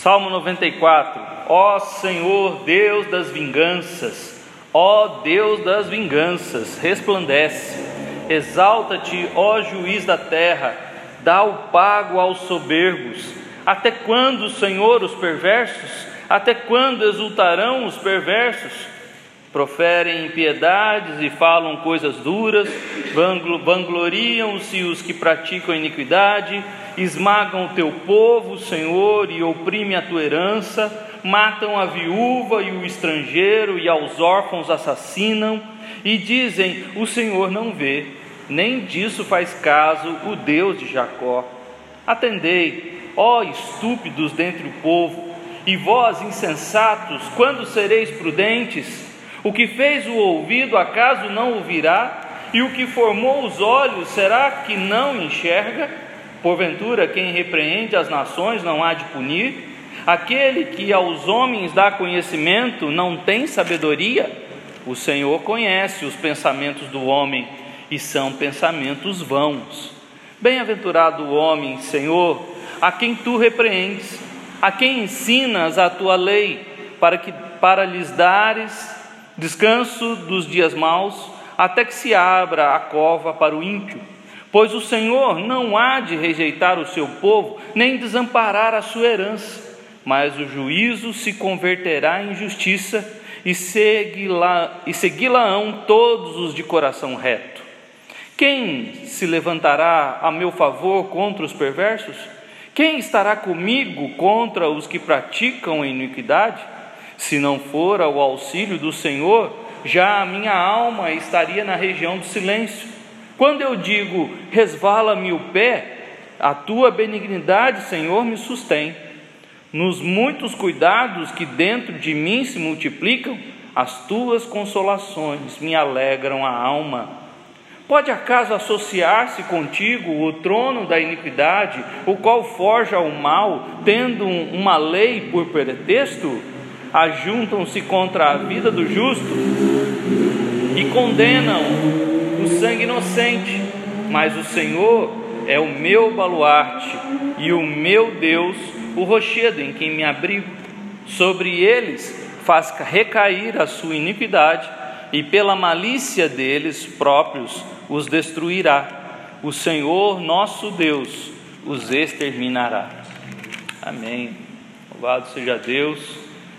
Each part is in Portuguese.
Salmo 94. Ó Senhor, Deus das vinganças, ó Deus das vinganças, resplandece. Exalta-te, ó juiz da terra, dá o pago aos soberbos. Até quando, Senhor, os perversos? Até quando exultarão os perversos? Proferem impiedades e falam coisas duras, vangloriam-se os que praticam iniquidade, esmagam o teu povo, Senhor, e oprimem a tua herança, matam a viúva e o estrangeiro, e aos órfãos assassinam, e dizem: O Senhor não vê, nem disso faz caso o Deus de Jacó. Atendei, ó estúpidos dentre o povo, e vós, insensatos, quando sereis prudentes? O que fez o ouvido, acaso não ouvirá? E o que formou os olhos, será que não enxerga? Porventura, quem repreende as nações não há de punir? Aquele que aos homens dá conhecimento não tem sabedoria? O Senhor conhece os pensamentos do homem e são pensamentos vãos. Bem-aventurado o homem, Senhor, a quem tu repreendes, a quem ensinas a tua lei, para que para lhes dares descanso dos dias maus, até que se abra a cova para o ímpio. Pois o Senhor não há de rejeitar o seu povo, nem desamparar a sua herança, mas o juízo se converterá em justiça e segui-la-ão todos os de coração reto. Quem se levantará a meu favor contra os perversos? Quem estará comigo contra os que praticam a iniquidade? Se não for ao auxílio do Senhor, já a minha alma estaria na região do silêncio. Quando eu digo, resvala-me o pé, a tua benignidade, Senhor, me sustém. Nos muitos cuidados que dentro de mim se multiplicam, as tuas consolações me alegram a alma. Pode acaso associar-se contigo o trono da iniquidade, o qual forja o mal, tendo uma lei por pretexto? ajuntam-se contra a vida do justo e condenam sangue inocente, mas o Senhor é o meu baluarte e o meu Deus, o rochedo em quem me abrigo. Sobre eles faz recair a sua iniquidade e pela malícia deles próprios os destruirá. O Senhor nosso Deus os exterminará. Amém. Louvado seja Deus.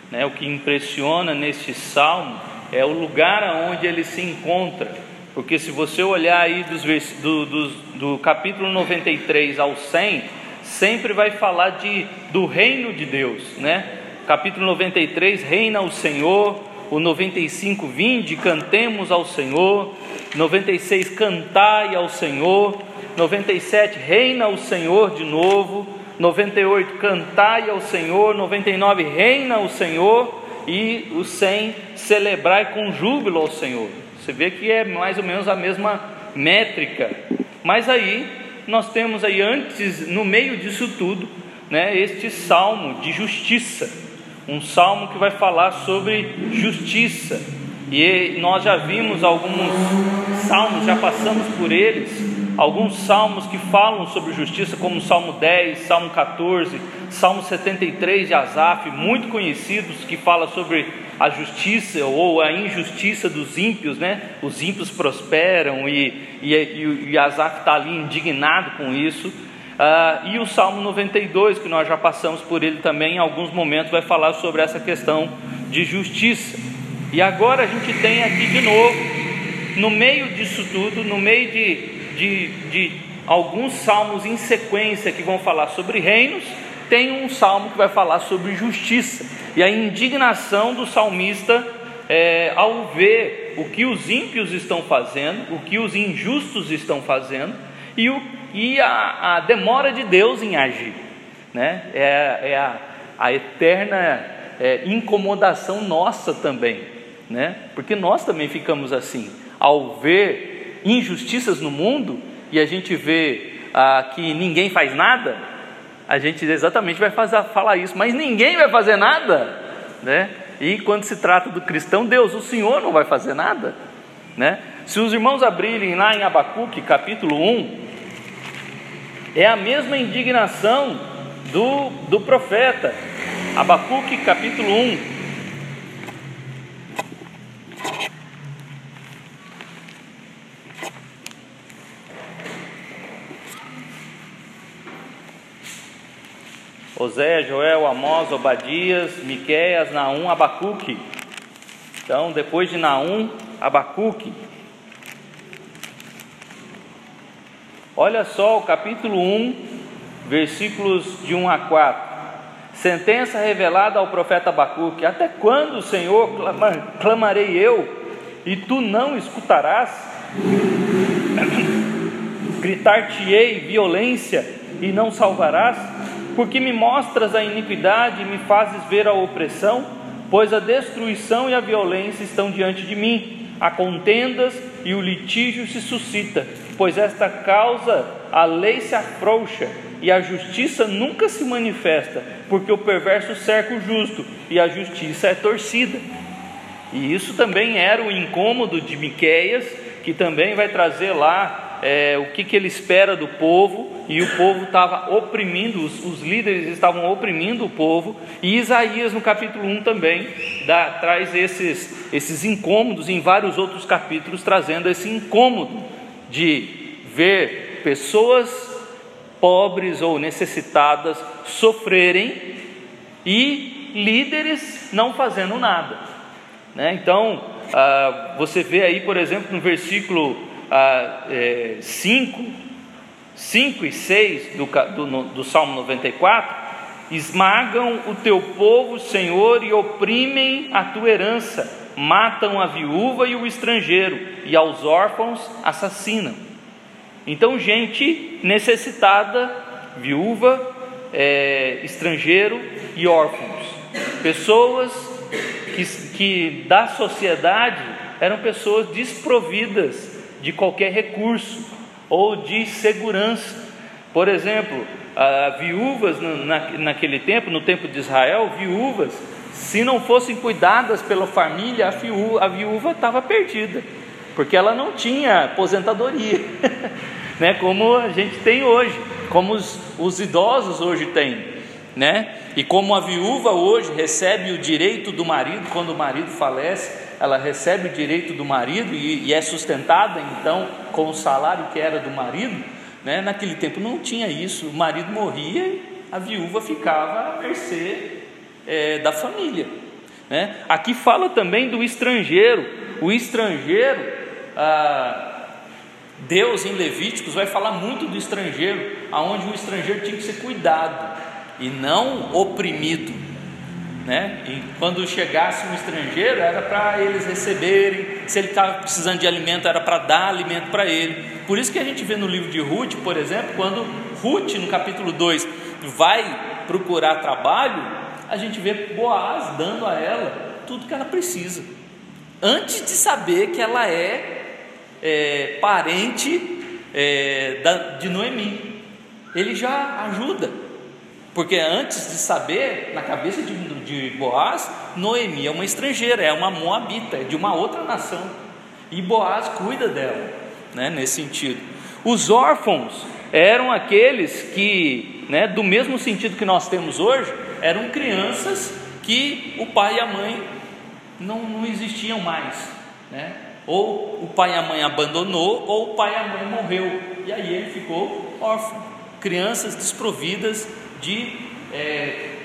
Né? O que impressiona neste salmo é o lugar aonde ele se encontra, porque se você olhar aí dos, do, do, do capítulo 93 ao 100, sempre vai falar de, do reino de Deus, né? Capítulo 93, reina o Senhor, o 95, vinde, cantemos ao Senhor, 96, cantai ao Senhor, 97, reina o Senhor de novo, 98, cantai ao Senhor, 99, reina o Senhor, e o 100, celebrai com júbilo ao Senhor. Você vê que é mais ou menos a mesma métrica. Mas aí nós temos aí antes, no meio disso tudo, né, este salmo de justiça, um salmo que vai falar sobre justiça. E nós já vimos alguns salmos, já passamos por eles, alguns salmos que falam sobre justiça, como o Salmo 10, Salmo 14, Salmo 73 de Asaf, muito conhecidos, que fala sobre a justiça ou a injustiça dos ímpios, né? Os ímpios prosperam e, e, e, e Asaf está ali indignado com isso. Uh, e o Salmo 92, que nós já passamos por ele também, em alguns momentos vai falar sobre essa questão de justiça. E agora a gente tem aqui de novo, no meio disso tudo, no meio de de, de alguns salmos em sequência que vão falar sobre reinos, tem um salmo que vai falar sobre justiça e a indignação do salmista é, ao ver o que os ímpios estão fazendo, o que os injustos estão fazendo e, o, e a, a demora de Deus em agir. Né? É, é a, a eterna é, incomodação nossa também, né? porque nós também ficamos assim, ao ver injustiças no mundo e a gente vê ah, que ninguém faz nada, a gente exatamente vai fazer, falar isso, mas ninguém vai fazer nada, né? E quando se trata do cristão, Deus, o Senhor não vai fazer nada, né? Se os irmãos abrirem lá em Abacuque, capítulo 1, é a mesma indignação do, do profeta. Abacuque capítulo 1. Osé, Joel, Amós, Obadias, Miqueias, Naum, Abacuque. Então, depois de Naum, Abacuque. Olha só o capítulo 1, versículos de 1 a 4. Sentença revelada ao profeta Abacuque: Até quando, Senhor, clamarei eu, e tu não escutarás? Gritar-te-ei violência e não salvarás? Porque me mostras a iniquidade e me fazes ver a opressão? Pois a destruição e a violência estão diante de mim, há contendas e o litígio se suscita, pois esta causa a lei se afrouxa e a justiça nunca se manifesta, porque o perverso cerca o justo e a justiça é torcida. E isso também era o incômodo de Miqueias, que também vai trazer lá é, o que, que ele espera do povo, e o povo estava oprimindo, os, os, líderes estavam oprimindo o povo, e Isaías no capítulo 1 também dá, traz esses, esses incômodos em vários outros capítulos, trazendo esse incômodo de ver pessoas pobres ou necessitadas sofrerem e líderes não fazendo nada. Né? Então, ah, você vê aí, por exemplo, no versículo ah, é, 5, 5 e 6 do, do, do Salmo 94, esmagam o teu povo, Senhor, e oprimem a tua herança, matam a viúva e o estrangeiro, e aos órfãos assassinam. Então, gente necessitada, viúva, é, estrangeiro e órfãos, pessoas que, que da sociedade eram pessoas desprovidas de qualquer recurso ou de segurança. Por exemplo, viúvas na, naquele tempo, no tempo de Israel, viúvas, se não fossem cuidadas pela família, a viúva, a viúva estava perdida porque ela não tinha aposentadoria, né? Como a gente tem hoje, como os, os idosos hoje têm, né? E como a viúva hoje recebe o direito do marido quando o marido falece, ela recebe o direito do marido e, e é sustentada então com o salário que era do marido, né? Naquele tempo não tinha isso, o marido morria, a viúva ficava à mercê é, da família. Né? Aqui fala também do estrangeiro. O estrangeiro ah, Deus em Levíticos vai falar muito do estrangeiro, aonde o estrangeiro tinha que ser cuidado e não oprimido. Né? E quando chegasse um estrangeiro, era para eles receberem, se ele estava precisando de alimento, era para dar alimento para ele. Por isso que a gente vê no livro de Ruth, por exemplo, quando Ruth, no capítulo 2, vai procurar trabalho, a gente vê Boaz dando a ela tudo que ela precisa, antes de saber que ela é é, parente é, da, de Noemi. Ele já ajuda, porque antes de saber, na cabeça de, de Boaz, Noemi é uma estrangeira, é uma moabita, é de uma outra nação, e Boaz cuida dela, né, nesse sentido. Os órfãos eram aqueles que, né, do mesmo sentido que nós temos hoje, eram crianças que o pai e a mãe não, não existiam mais, né? Ou o pai e a mãe abandonou, ou o pai e a mãe morreu, e aí ele ficou órfão. Crianças desprovidas de, é,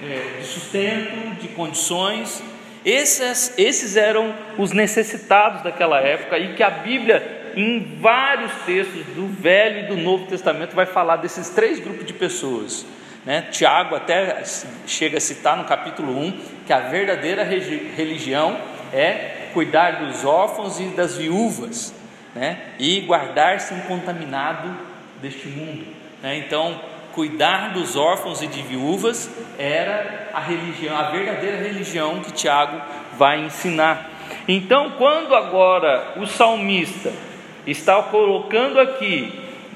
é, de sustento, de condições. Esses, esses eram os necessitados daquela época, e que a Bíblia, em vários textos do Velho e do Novo Testamento, vai falar desses três grupos de pessoas. Né? Tiago até chega a citar no capítulo 1 que a verdadeira religião é cuidar dos órfãos e das viúvas, né? e guardar-se incontaminado deste mundo. Né? Então, cuidar dos órfãos e de viúvas era a religião, a verdadeira religião que Tiago vai ensinar. Então, quando agora o salmista está colocando aqui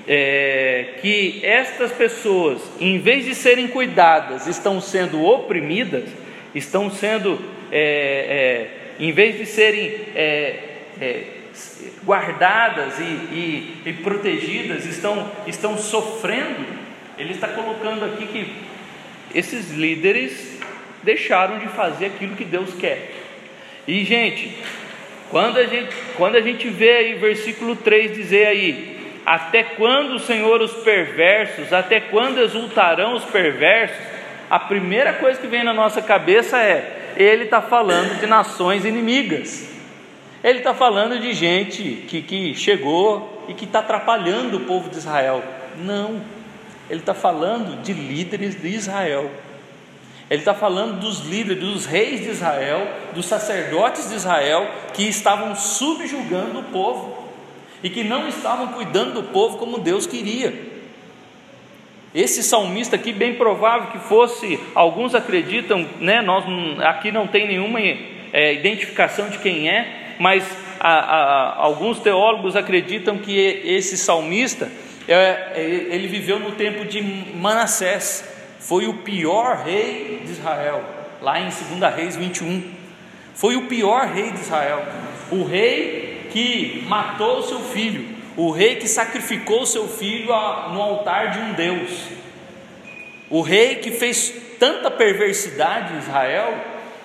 é, que estas pessoas, em vez de serem cuidadas, estão sendo oprimidas, estão sendo é, é, em vez de serem é, é, guardadas e, e, e, protegidas, estão, estão sofrendo, ele está colocando aqui que esses líderes deixaram de fazer aquilo que Deus quer. E, gente, quando a gente, quando a gente vê aí versículo 3 dizer aí, até quando, Senhor, os perversos, até quando exultarão os perversos? A primeira coisa que vem na nossa cabeça é: ele está falando de nações inimigas, ele está falando de gente que, que chegou e que está atrapalhando o povo de Israel. Não, ele está falando de líderes de Israel. Ele está falando dos líderes, dos reis de Israel, dos sacerdotes de Israel que estavam subjugando o povo e que não estavam cuidando do povo como Deus queria. Esse salmista aqui, bem provável que fosse, alguns acreditam, né, nós aqui não tem nenhuma é, identificação de quem é, mas a, a, alguns teólogos acreditam que esse salmista ele viveu no tempo de Manassés, foi o pior rei de Israel, lá em 2 Reis 21. Foi o pior rei de Israel, o rei que matou seu filho, o rei que sacrificou seu filho no altar de um Deus, o rei que fez tanta perversidade em Israel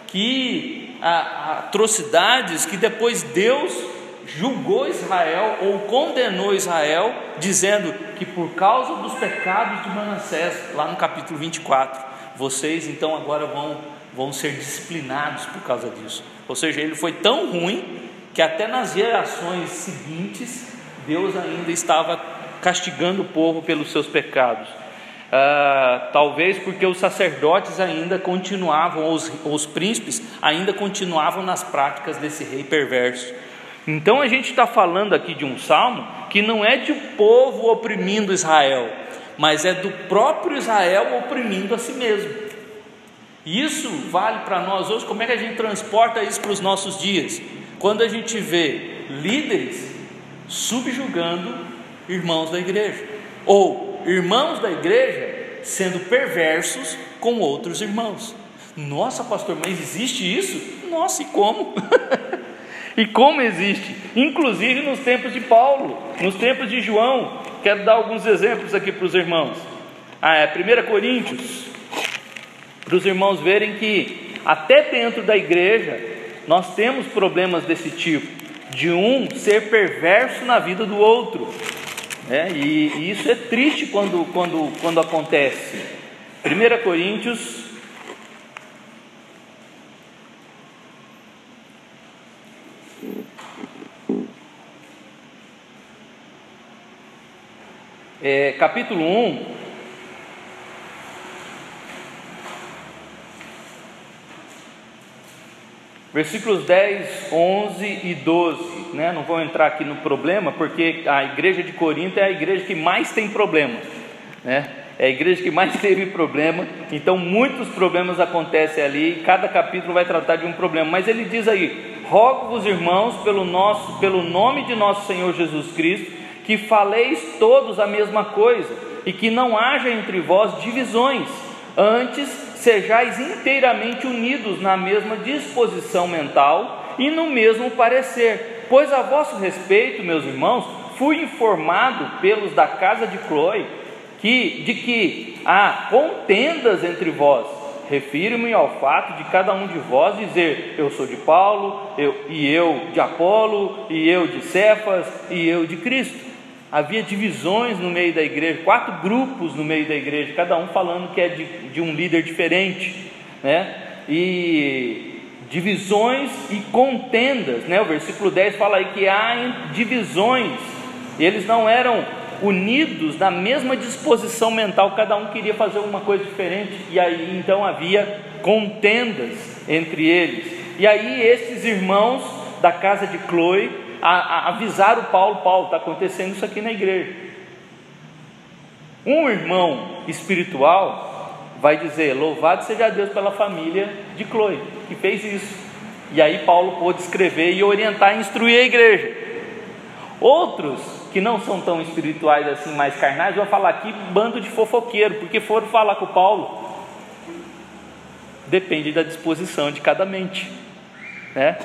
que atrocidades que depois Deus julgou Israel ou condenou Israel, dizendo que por causa dos pecados de Manassés, lá no capítulo 24, vocês então agora vão, vão ser disciplinados por causa disso. Ou seja, ele foi tão ruim que até nas gerações seguintes, Deus ainda estava castigando o povo pelos seus pecados. Uh, talvez porque os sacerdotes ainda continuavam, os, os príncipes ainda continuavam nas práticas desse rei perverso. Então a gente está falando aqui de um salmo que não é de um povo oprimindo Israel, mas é do próprio Israel oprimindo a si mesmo. E isso vale para nós hoje. Como é que a gente transporta isso para os nossos dias? Quando a gente vê líderes subjugando irmãos da igreja, ou irmãos da igreja sendo perversos com outros irmãos. Nossa, pastor, mas existe isso? Nossa, e como? E como existe, inclusive nos tempos de Paulo, nos tempos de João, quero dar alguns exemplos aqui para os irmãos. Ah, é 1 Coríntios, para os irmãos verem que até dentro da igreja nós temos problemas desse tipo, de um ser perverso na vida do outro. Né? E, e isso é triste quando, quando, quando acontece. 1 Coríntios é, capítulo 1, versículos 10, 11 e 12. Né? Não vou entrar aqui no problema, porque a igreja de Corinto é a igreja que mais tem problemas. Né? É a igreja que mais teve problema, então muitos problemas acontecem ali, cada capítulo vai tratar de um problema, mas ele diz aí: rogo-vos, irmãos, pelo, nosso, pelo nome de nosso Senhor Jesus Cristo, que faleis todos a mesma coisa, e que não haja entre vós divisões, antes sejais inteiramente unidos na mesma disposição mental e no mesmo parecer. Pois a vosso respeito, meus irmãos, fui informado pelos da casa de Chloe que, de que há contendas entre vós. Refiro-me ao fato de cada um de vós dizer: Eu sou de Paulo, eu, e eu de Apolo, e eu de Cefas, e eu de Cristo havia divisões no meio da igreja, quatro grupos no meio da igreja, cada um falando que é de, de um líder diferente, né? E divisões e contendas, né? O versículo 10 fala aí que há divisões, eles não eram unidos na mesma disposição mental, cada um queria fazer uma coisa diferente, e aí então havia contendas entre eles. E aí esses irmãos da casa de Chloe a, a avisar o Paulo: Paulo, está acontecendo isso aqui na igreja. Um irmão espiritual vai dizer: Louvado seja Deus pela família de Chloe, que fez isso. E aí Paulo pôde escrever e orientar e instruir a igreja. Outros que não são tão espirituais assim, mais carnais, vão falar aqui bando de fofoqueiro, porque foram falar com Paulo. Depende da disposição de cada mente, né?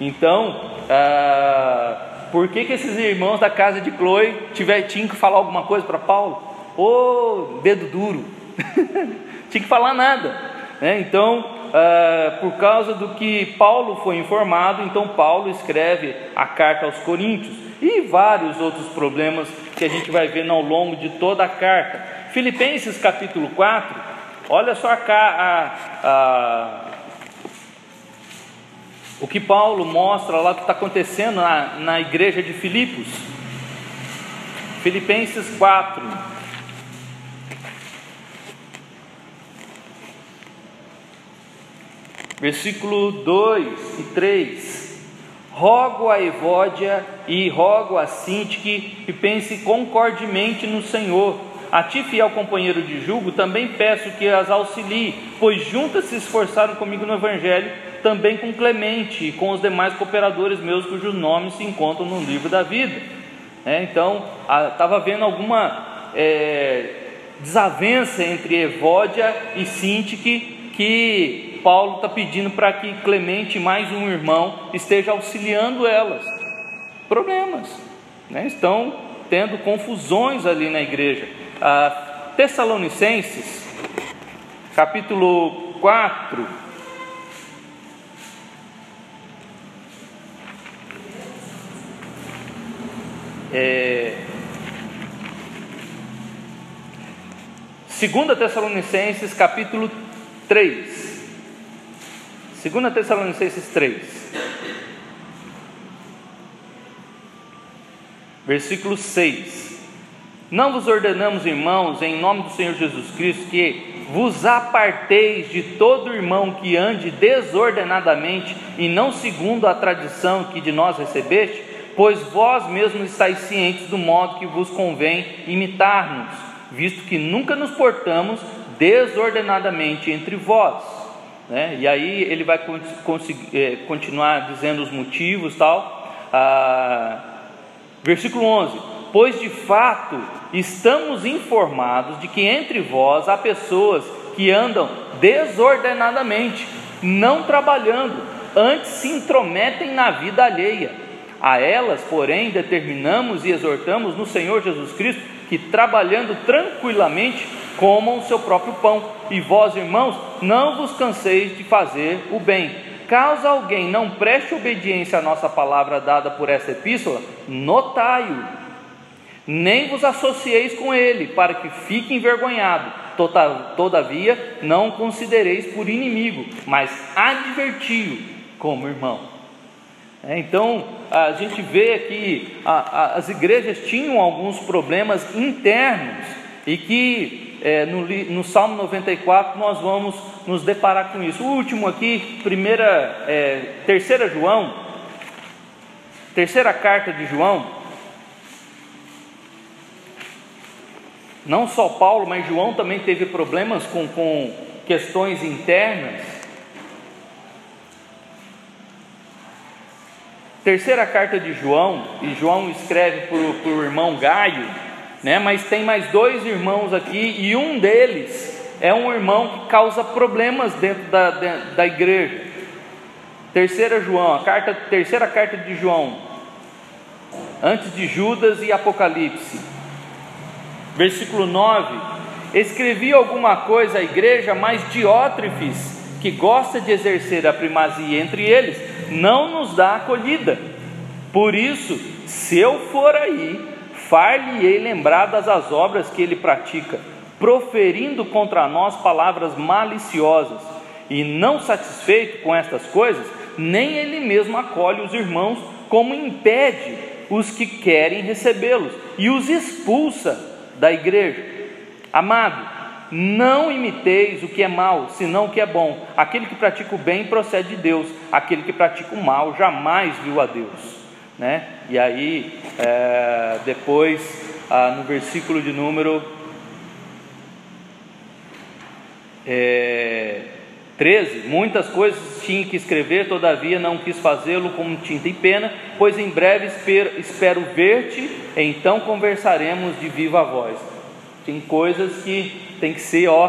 Então, ah, por que, que esses irmãos da casa de Chloe tiver, tinham que falar alguma coisa para Paulo? Ô, oh, dedo duro, tinha que falar nada. Né? Então, uh, por causa do que Paulo foi informado, então Paulo escreve a carta aos Coríntios e vários outros problemas que a gente vai ver ao longo de toda a carta. Filipenses capítulo 4, olha só a, a, a o que Paulo mostra lá que está acontecendo na, na igreja de Filipos. Filipenses 4. Versículo 2 e 3. Rogo a Evódia e rogo a Sintique que pense concordemente no Senhor. A ti, fiel companheiro de julgo, também peço que as auxilie, pois juntas se esforçaram comigo no Evangelho, também com Clemente e com os demais cooperadores meus, cujos nomes se encontram no livro da vida. É, então, estava vendo alguma é, desavença entre Evódia e Sintique, que Paulo está pedindo para que Clemente, mais um irmão, esteja auxiliando elas. Problemas, né? estão tendo confusões ali na igreja. A Tessalonicenses, capítulo 4, É... Segunda Tessalonicenses capítulo 3. Segunda Tessalonicenses 3. Versículo 6. Não vos ordenamos, irmãos, em nome do Senhor Jesus Cristo, que vos aparteis de todo irmão que ande desordenadamente e não segundo a tradição que de nós recebeste, pois vós mesmos estáis cientes do modo que vos convém imitar-nos, visto que nunca nos portamos desordenadamente entre vós. Né? E aí ele vai é, continuar dizendo os motivos tal. Ah, versículo 11: Pois de fato estamos informados de que entre vós há pessoas que andam desordenadamente, não trabalhando, antes se intrometem na vida alheia a elas, porém, determinamos e exortamos no Senhor Jesus Cristo que, trabalhando tranquilamente, comam o seu próprio pão. E vós, irmãos, não vos canseis de fazer o bem. Caso alguém não preste obediência à nossa palavra dada por essa epístola, notai-o. Nem vos associeis com ele, para que fique envergonhado. Todavia, não considereis por inimigo, mas adverti-o como irmão. É, então, a gente vê que a, a, as igrejas tinham alguns problemas internos e que é, no, no, Salmo 94 nós vamos nos deparar com isso. O último aqui, primeira, é, terceira João, terceira carta de João. Não só Paulo, mas João também teve problemas com, com questões internas. Terceira carta de João, e João escreve para o irmão Gaio, né? mas tem mais dois irmãos aqui, e um deles é um irmão que causa problemas dentro da, da igreja. Terceira João, a carta, terceira carta de João, antes de Judas e Apocalipse. Versículo 9: Escrevi alguma coisa à igreja, mas Diótrefes, que gosta de exercer a primazia entre eles, não nos dá acolhida. Por isso, se eu for aí, far-lhe-ei lembradas as obras que ele pratica, proferindo contra nós palavras maliciosas. E não satisfeito com estas coisas, nem ele mesmo acolhe os irmãos, como impede os que querem recebê-los e os expulsa da igreja. Amado, não imiteis o que é mal, senão o que é bom. Aquele que pratica o bem procede de Deus, aquele que pratica o mal jamais viu a Deus. Né? E aí, é, depois, ah, no versículo de número é, 13: Muitas coisas tinha que escrever, todavia não quis fazê-lo com tinta e pena, pois em breve espero, espero ver-te, então conversaremos de viva voz. Tem coisas que tem que ser ó,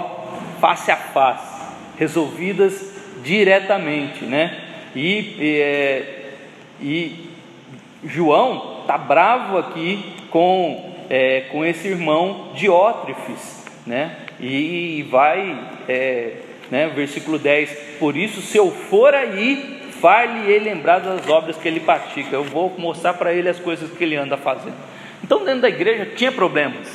face a face, resolvidas diretamente, né? E, e, é, e João está bravo aqui com, é, com esse irmão Diótrefes, né? E vai é, né? Versículo 10: Por isso, se eu for aí, ele lembrar das obras que ele pratica. Eu vou mostrar para ele as coisas que ele anda fazendo. Então, dentro da igreja tinha problemas,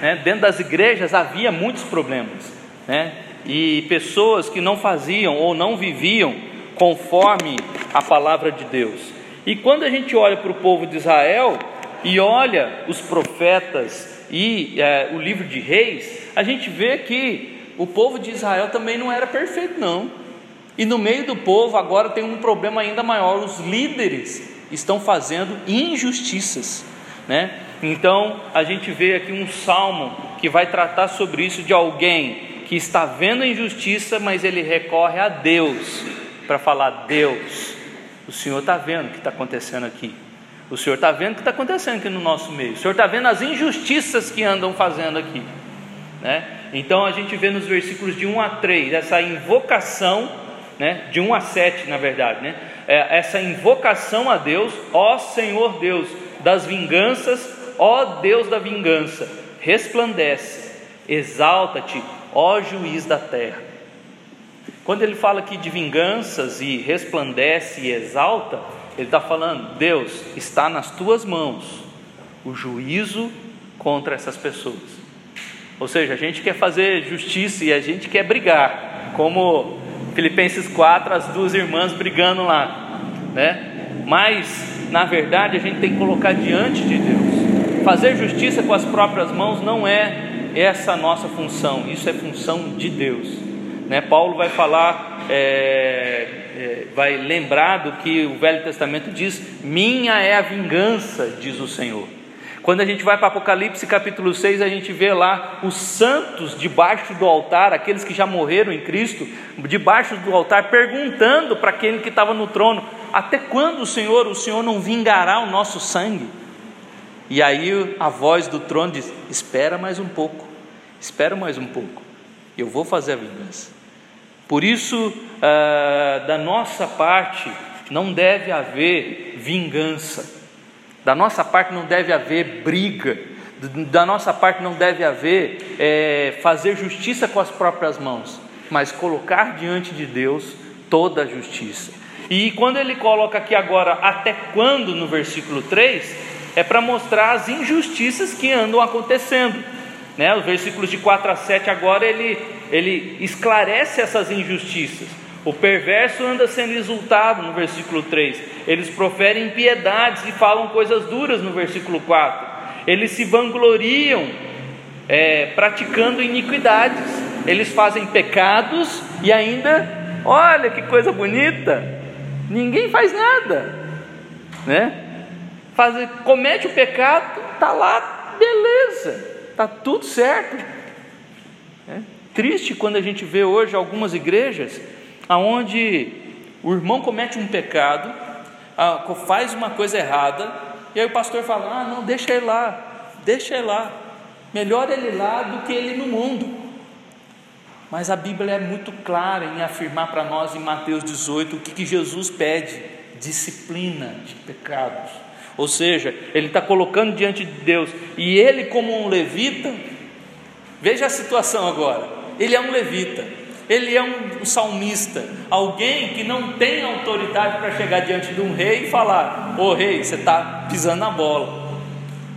né? dentro das igrejas havia muitos problemas, né? e pessoas que não faziam ou não viviam conforme a palavra de Deus. E quando a gente olha para o povo de Israel e olha os profetas e é, o livro de Reis, a gente vê que o povo de Israel também não era perfeito, não. E no meio do povo agora tem um problema ainda maior: os líderes estão fazendo injustiças, né? Então a gente vê aqui um salmo que vai tratar sobre isso de alguém que está vendo injustiça, mas ele recorre a Deus para falar: Deus, o Senhor está vendo o que está acontecendo aqui. O Senhor está vendo o que está acontecendo aqui no nosso meio. O Senhor está vendo as injustiças que andam fazendo aqui. Né? Então a gente vê nos versículos de 1 a 3 essa invocação, né? de 1 a 7 na verdade, né? É, essa invocação a Deus, ó Senhor Deus das vinganças, ó Deus da vingança, resplandece, exalta-te, ó juiz da terra. Quando ele fala aqui de vinganças e resplandece e exalta, ele está falando: Deus, está nas tuas mãos o juízo contra essas pessoas. Ou seja, a gente quer fazer justiça e a gente quer brigar, como Filipenses 4, as duas irmãs brigando lá, né? Mas, na verdade, a gente tem que colocar diante de Deus. Fazer justiça com as próprias mãos não é essa a nossa função, isso é função de Deus. Né? Paulo vai falar, é, é, vai lembrar do que o Velho Testamento diz: Minha é a vingança, diz o Senhor. Quando a gente vai para Apocalipse capítulo 6, a gente vê lá os santos debaixo do altar, aqueles que já morreram em Cristo, debaixo do altar, perguntando para aquele que estava no trono: Até quando Senhor, o Senhor não vingará o nosso sangue? E aí a voz do trono diz: Espera mais um pouco, espera mais um pouco, eu vou fazer a vingança. Por isso, ah, da nossa parte, não deve haver vingança, da nossa parte não deve haver briga, da nossa parte não deve haver é, fazer justiça com as próprias mãos, mas colocar diante de Deus toda a justiça. E quando ele coloca aqui agora, até quando, no versículo 3, é para mostrar as injustiças que andam acontecendo. Né? Os versículos de 4 a 7 agora ele, ele esclarece essas injustiças. O perverso anda sendo exultado no versículo 3. Eles proferem impiedades e falam coisas duras no versículo 4. Eles se vangloriam é, praticando iniquidades. Eles fazem pecados e ainda, olha que coisa bonita, ninguém faz nada, né? Faz, comete o pecado, está lá, beleza, está tudo certo. É triste quando a gente vê hoje algumas igrejas aonde o irmão comete um pecado, faz uma coisa errada, e aí o pastor fala: ah, não, deixa ele lá, deixa ele lá, melhor ele lá do que ele no mundo. Mas a Bíblia é muito clara em afirmar para nós em Mateus 18 o que, que Jesus pede: disciplina de pecados. Ou seja, ele está colocando diante de Deus, e ele, como um levita, veja a situação agora: ele é um levita, ele é um salmista, alguém que não tem autoridade para chegar diante de um rei e falar: Ô oh, rei, você está pisando na bola.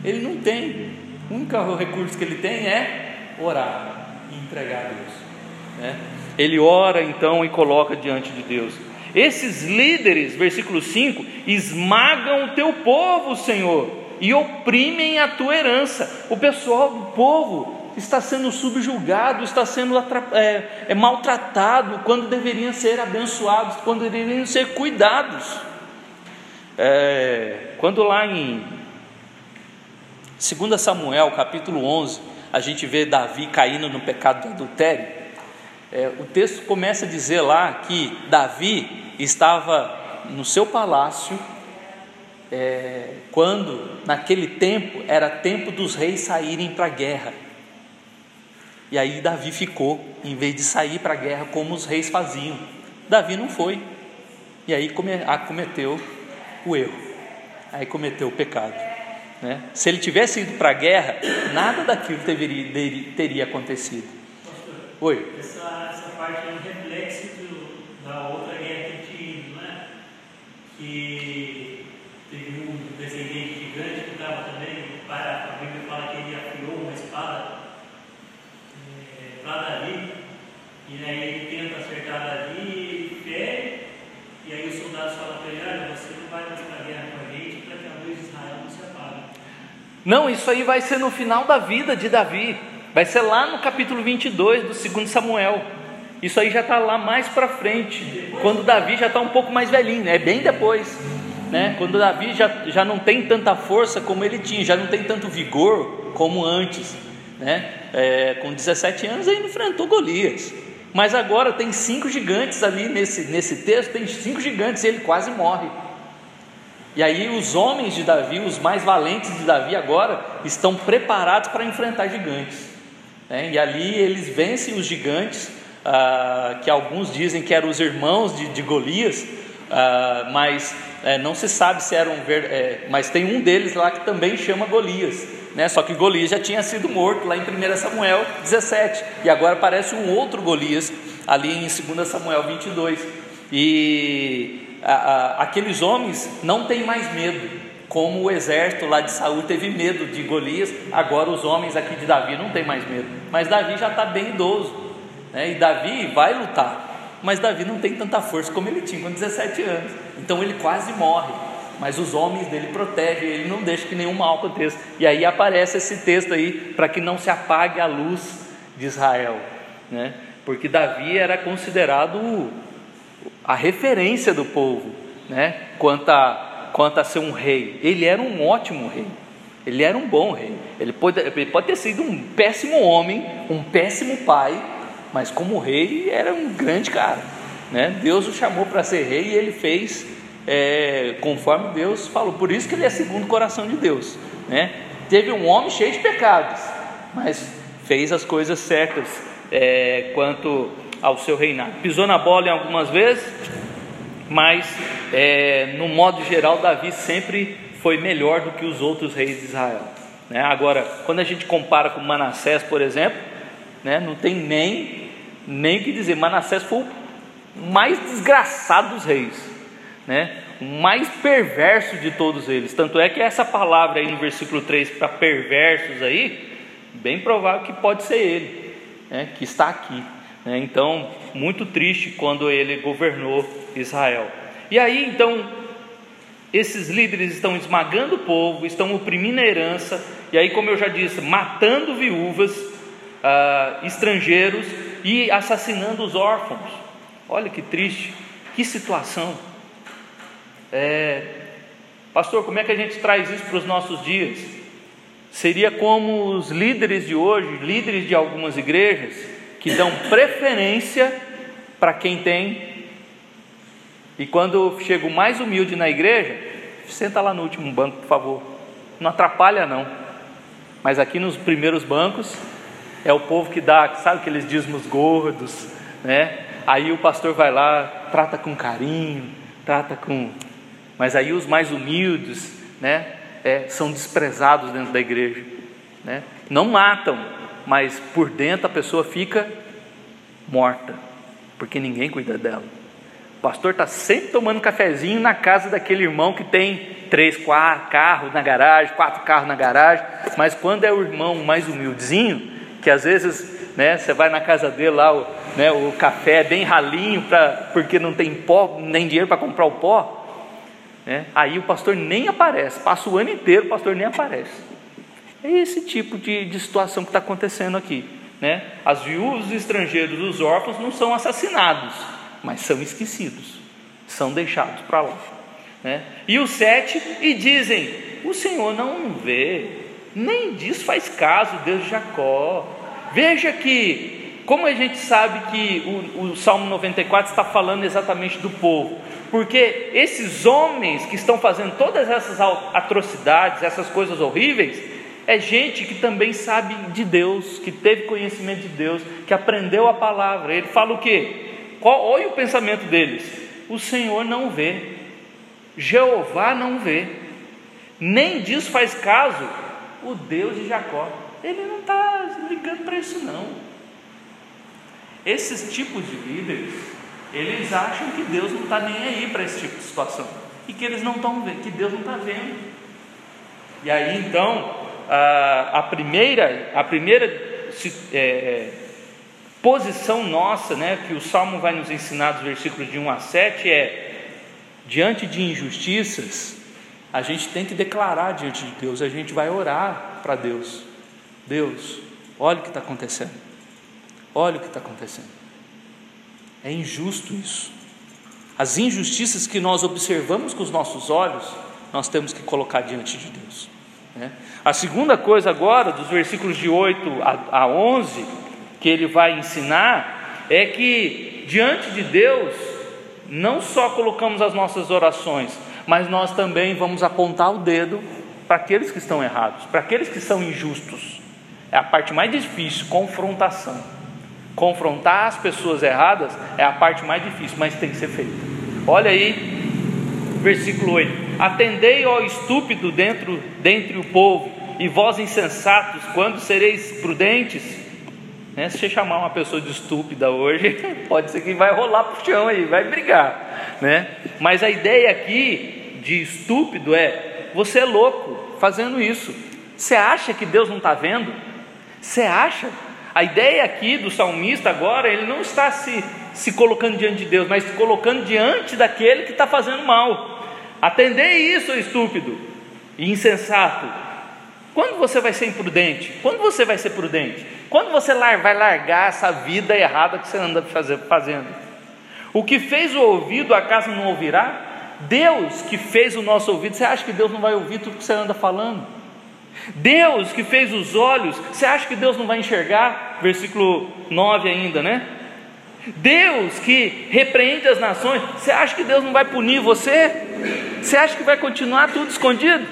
Ele não tem, o único recurso que ele tem é orar e entregar a Deus. Né? Ele ora então e coloca diante de Deus. Esses líderes, versículo 5, esmagam o teu povo, Senhor, e oprimem a tua herança. O pessoal do povo está sendo subjugado, está sendo é, é, maltratado, quando deveriam ser abençoados, quando deveriam ser cuidados. É, quando lá em 2 Samuel, capítulo 11, a gente vê Davi caindo no pecado do adultério, é, o texto começa a dizer lá que Davi estava no seu palácio, é, quando naquele tempo era tempo dos reis saírem para a guerra. E aí Davi ficou, em vez de sair para a guerra como os reis faziam. Davi não foi. E aí cometeu o erro. Aí cometeu o pecado. Né? Se ele tivesse ido para a guerra, nada daquilo teria, teria acontecido. Oi. Essa, essa parte é um reflexo do, da outra guerra que tinha, não é? Que teve um descendente gigante que estava também, para, a Bíblia fala que ele afiou uma espada é, para Davi, e aí ele tenta acertar Davi, fere, e aí os soldados falam para ele, olha, você não vai mais para a guerra com a gente, para que a luz de Israel não se apague. Não, isso aí vai ser no final da vida de Davi. Vai ser lá no capítulo 22 do 2 Samuel. Isso aí já está lá mais para frente, quando Davi já está um pouco mais velhinho, né? é bem depois. Né? Quando Davi já, já não tem tanta força como ele tinha, já não tem tanto vigor como antes. Né? É, com 17 anos ele enfrentou Golias. Mas agora tem cinco gigantes ali nesse, nesse texto, tem cinco gigantes e ele quase morre. E aí os homens de Davi, os mais valentes de Davi agora, estão preparados para enfrentar gigantes. Né? E ali eles vencem os gigantes, ah, que alguns dizem que eram os irmãos de, de Golias, ah, mas é, não se sabe se eram. É, mas tem um deles lá que também chama Golias. Né? Só que Golias já tinha sido morto lá em 1 Samuel 17, e agora aparece um outro Golias ali em 2 Samuel 22. E a, a, aqueles homens não têm mais medo, como o exército lá de Saul teve medo de Golias, agora os homens aqui de Davi não têm mais medo. Mas Davi já está bem idoso, né? e Davi vai lutar, mas Davi não tem tanta força como ele tinha com 17 anos, então ele quase morre. Mas os homens dele protegem, ele não deixa que nenhum mal aconteça. E aí aparece esse texto aí, para que não se apague a luz de Israel, né? porque Davi era considerado a referência do povo, né? quanto a quanto a ser um rei. Ele era um ótimo rei. Ele era um bom rei. Ele pode, ele pode ter sido um péssimo homem, um péssimo pai, mas como rei era um grande cara. Né? Deus o chamou para ser rei e ele fez é, conforme Deus falou. Por isso que ele é segundo o coração de Deus. Né? Teve um homem cheio de pecados, mas fez as coisas certas é, quanto ao seu reinado. Pisou na bola em algumas vezes, mas é, no modo geral, Davi sempre foi melhor do que os outros reis de Israel. Né? Agora, quando a gente compara com Manassés, por exemplo, né, não tem nem nem o que dizer. Manassés foi o mais desgraçado dos reis, né? o mais perverso de todos eles. Tanto é que essa palavra aí no versículo 3 para perversos aí, bem provável que pode ser ele, né, que está aqui. Né? Então, muito triste quando ele governou Israel. E aí, então, esses líderes estão esmagando o povo, estão oprimindo a herança, e aí, como eu já disse, matando viúvas, ah, estrangeiros e assassinando os órfãos. Olha que triste, que situação. É, pastor, como é que a gente traz isso para os nossos dias? Seria como os líderes de hoje, líderes de algumas igrejas, que dão preferência para quem tem. E quando chega o mais humilde na igreja, senta lá no último banco, por favor. Não atrapalha não. Mas aqui nos primeiros bancos é o povo que dá, sabe aqueles dízimos gordos, né? Aí o pastor vai lá, trata com carinho, trata com. Mas aí os mais humildes, né? É, são desprezados dentro da igreja, né? Não matam, mas por dentro a pessoa fica morta, porque ninguém cuida dela. Pastor está sempre tomando cafezinho na casa daquele irmão que tem três, quatro carros na garagem, quatro carros na garagem, mas quando é o irmão mais humildezinho, que às vezes né, você vai na casa dele lá, o, né, o café é bem ralinho, pra, porque não tem pó, nem dinheiro para comprar o pó, né, aí o pastor nem aparece, passa o ano inteiro, o pastor nem aparece. É esse tipo de, de situação que está acontecendo aqui. Né? As viúvas, os estrangeiros, os órfãos não são assassinados, mas são esquecidos, são deixados para lá. Né? E os sete, e dizem: O Senhor não vê, nem disso faz caso, Deus de Jacó. Veja que, como a gente sabe que o, o Salmo 94 está falando exatamente do povo, porque esses homens que estão fazendo todas essas atrocidades, essas coisas horríveis, é gente que também sabe de Deus, que teve conhecimento de Deus, que aprendeu a palavra. Ele fala o quê? Olha o pensamento deles: o Senhor não vê, Jeová não vê, nem disso faz caso o Deus de Jacó. Ele não está ligando para isso, não. Esses tipos de líderes, eles acham que Deus não está nem aí para esse tipo de situação e que eles não estão vendo, que Deus não está vendo. E aí então a, a primeira, a primeira é, é, posição nossa, né, que o Salmo vai nos ensinar dos versículos de 1 a 7 é diante de injustiças, a gente tem que declarar diante de Deus, a gente vai orar para Deus. Deus, olha o que está acontecendo. Olha o que está acontecendo. É injusto isso. As injustiças que nós observamos com os nossos olhos, nós temos que colocar diante de Deus. Né? A segunda coisa agora, dos versículos de 8 a, a 11, que ele vai ensinar, é que diante de Deus, não só colocamos as nossas orações, mas nós também vamos apontar o dedo para aqueles que estão errados, para aqueles que são injustos. É a parte mais difícil, confrontação. Confrontar as pessoas erradas é a parte mais difícil, mas tem que ser feita. Olha aí, versículo 8: Atendei, ó estúpido, dentro, dentre o povo, e vós insensatos, quando sereis prudentes? Né? Se você chamar uma pessoa de estúpida hoje, pode ser que vai rolar para o chão aí, vai brigar. Né? Mas a ideia aqui de estúpido é: você é louco fazendo isso. Você acha que Deus não está vendo? Você acha? A ideia aqui do salmista agora, ele não está se, se colocando diante de Deus, mas se colocando diante daquele que está fazendo mal. Atendei isso, estúpido e insensato. Quando você vai ser imprudente? Quando você vai ser prudente? Quando você vai largar essa vida errada que você anda fazendo? O que fez o ouvido, acaso não ouvirá? Deus que fez o nosso ouvido, você acha que Deus não vai ouvir tudo que você anda falando? Deus que fez os olhos, você acha que Deus não vai enxergar? Versículo 9 ainda, né? Deus que repreende as nações, você acha que Deus não vai punir você? Você acha que vai continuar tudo escondido?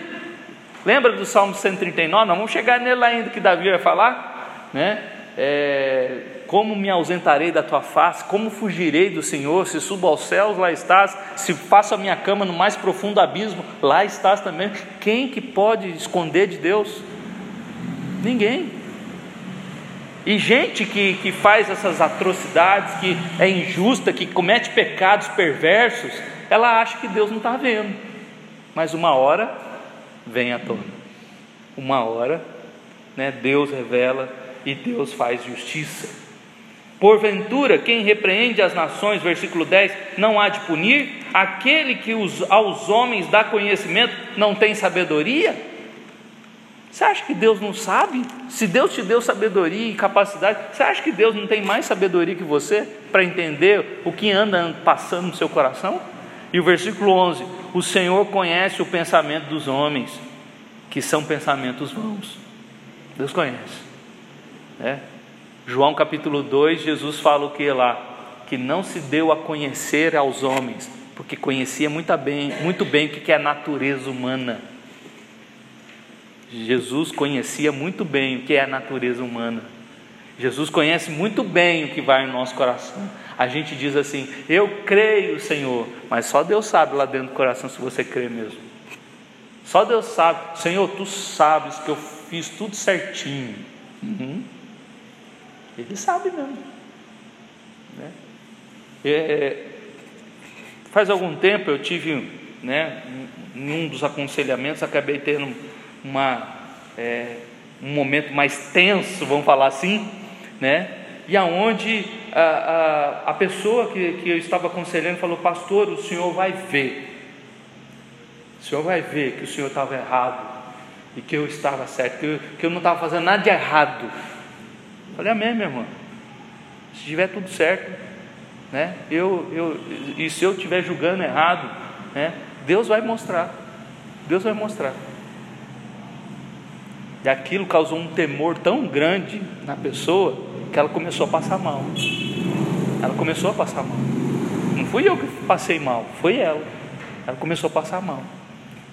Lembra do Salmo 139? Nós vamos chegar nele ainda que Davi vai falar, né? É, como me ausentarei da tua face? Como fugirei do Senhor? Se subo aos céus, lá estás. Se faço a minha cama no mais profundo abismo, lá estás também. Quem que pode esconder de Deus? Ninguém. E gente que, que faz essas atrocidades, que é injusta, que comete pecados perversos, ela acha que Deus não está vendo. Mas uma hora vem à tona. Uma hora, né, Deus revela e Deus faz justiça. Porventura, quem repreende as nações, versículo 10, não há de punir? Aquele que os, aos homens dá conhecimento não tem sabedoria? Você acha que Deus não sabe? Se Deus te deu sabedoria e capacidade, você acha que Deus não tem mais sabedoria que você para entender o que anda passando no seu coração? E o versículo 11: O Senhor conhece o pensamento dos homens, que são pensamentos vãos. Deus conhece. É? João capítulo 2, Jesus fala o que lá? Que não se deu a conhecer aos homens, porque conhecia muito bem, muito bem o que é a natureza humana. Jesus conhecia muito bem o que é a natureza humana. Jesus conhece muito bem o que vai no nosso coração. A gente diz assim: Eu creio, Senhor, mas só Deus sabe lá dentro do coração se você crê mesmo. Só Deus sabe, Senhor, tu sabes que eu fiz tudo certinho. Uhum. Ele sabe mesmo. Né? É, faz algum tempo eu tive, né, em um dos aconselhamentos, acabei tendo uma, é, um momento mais tenso, vamos falar assim, né? E aonde a, a, a pessoa que, que eu estava aconselhando falou, pastor, o senhor vai ver, o senhor vai ver que o senhor estava errado e que eu estava certo, que eu, que eu não estava fazendo nada de errado. Falei, amém, minha irmã. Se tiver tudo certo, né? Eu, eu, e se eu estiver julgando errado, né? Deus vai mostrar. Deus vai mostrar. E aquilo causou um temor tão grande na pessoa que ela começou a passar mal. Ela começou a passar mal. Não fui eu que passei mal, foi ela. Ela começou a passar mal.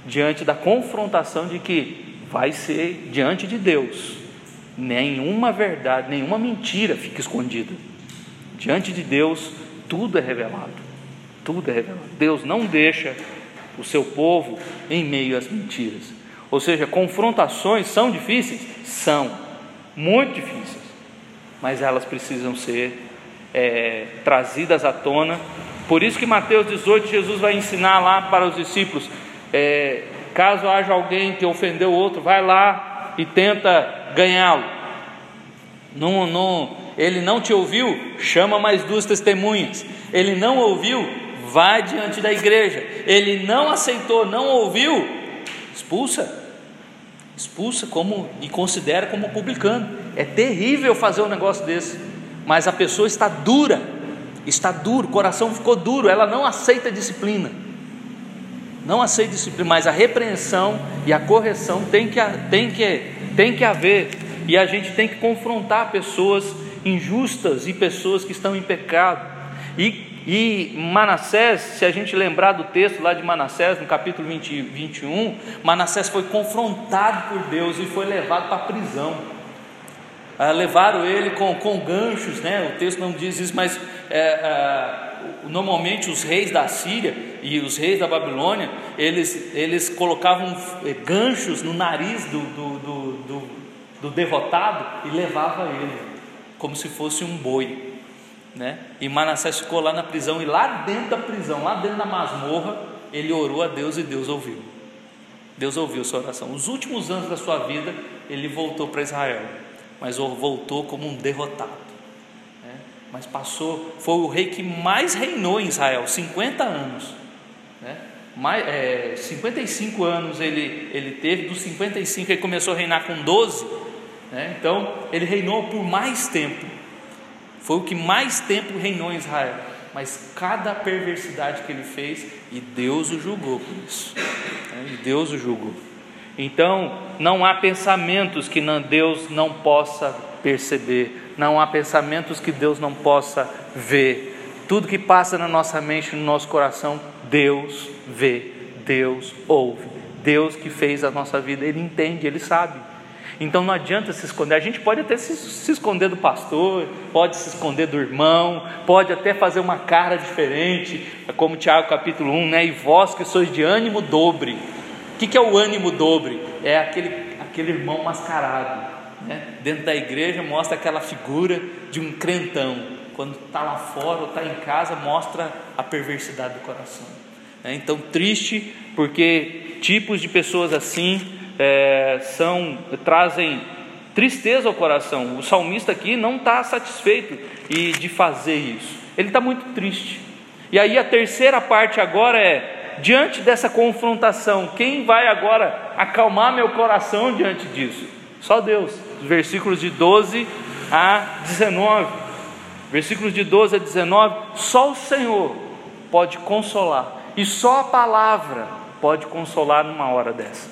Diante da confrontação de que vai ser diante de Deus nenhuma verdade, nenhuma mentira fica escondida. Diante de Deus, tudo é revelado. Tudo é revelado. Deus não deixa o seu povo em meio às mentiras. Ou seja, confrontações são difíceis? São, muito difíceis. Mas elas precisam ser é, trazidas à tona. Por isso que Mateus 18, Jesus vai ensinar lá para os discípulos: é, caso haja alguém que ofendeu o outro, vai lá e tenta ganhá-lo. Não, não, ele não te ouviu, chama mais duas testemunhas. Ele não ouviu, vai diante da igreja. Ele não aceitou, não ouviu, expulsa. Expulsa como e considera como publicano. É terrível fazer um negócio desse, mas a pessoa está dura, está duro, o coração ficou duro, ela não aceita disciplina. Não aceita disciplina, mas a repreensão e a correção tem que, tem que, tem que haver, e a gente tem que confrontar pessoas injustas e pessoas que estão em pecado. E, e Manassés, se a gente lembrar do texto lá de Manassés, no capítulo 20, 21, Manassés foi confrontado por Deus e foi levado para a prisão. Ah, levaram ele com, com ganchos, né? o texto não diz isso, mas é, é, normalmente os reis da Síria e os reis da Babilônia, eles, eles colocavam é, ganchos no nariz do, do, do, do, do derrotado e levava ele como se fosse um boi. Né? E Manassés ficou lá na prisão, e lá dentro da prisão, lá dentro da masmorra, ele orou a Deus e Deus ouviu. Deus ouviu sua oração. Os últimos anos da sua vida, ele voltou para Israel, mas voltou como um derrotado. Mas passou, foi o rei que mais reinou em Israel, 50 anos. Né? Mais, é, 55 anos ele, ele teve, dos 55 ele começou a reinar com 12 né? Então, ele reinou por mais tempo. Foi o que mais tempo reinou em Israel. Mas cada perversidade que ele fez, e Deus o julgou por isso. Né? E Deus o julgou. Então, não há pensamentos que Deus não possa perceber, não há pensamentos que Deus não possa ver. Tudo que passa na nossa mente, no nosso coração, Deus vê, Deus ouve. Deus que fez a nossa vida, Ele entende, Ele sabe. Então não adianta se esconder. A gente pode até se, se, esconder do pastor, pode se esconder do irmão, pode até fazer uma cara diferente, como Tiago capítulo 1, né? E vós que sois de ânimo dobre. O que, que é o ânimo dobre? É aquele, aquele irmão mascarado. Né? Dentro da igreja mostra aquela figura de um crentão. Quando está lá fora ou está em casa, mostra a perversidade do coração. Né? Então, triste, porque tipos de pessoas assim é, são trazem tristeza ao coração. O salmista aqui não está satisfeito e de fazer isso. Ele está muito triste. E aí a terceira parte agora é diante dessa confrontação, quem vai agora acalmar meu coração diante disso? Só Deus. Versículos de 12 a 19. Versículos de 12 a 19, só o Senhor pode consolar, e só a palavra pode consolar numa hora dessa.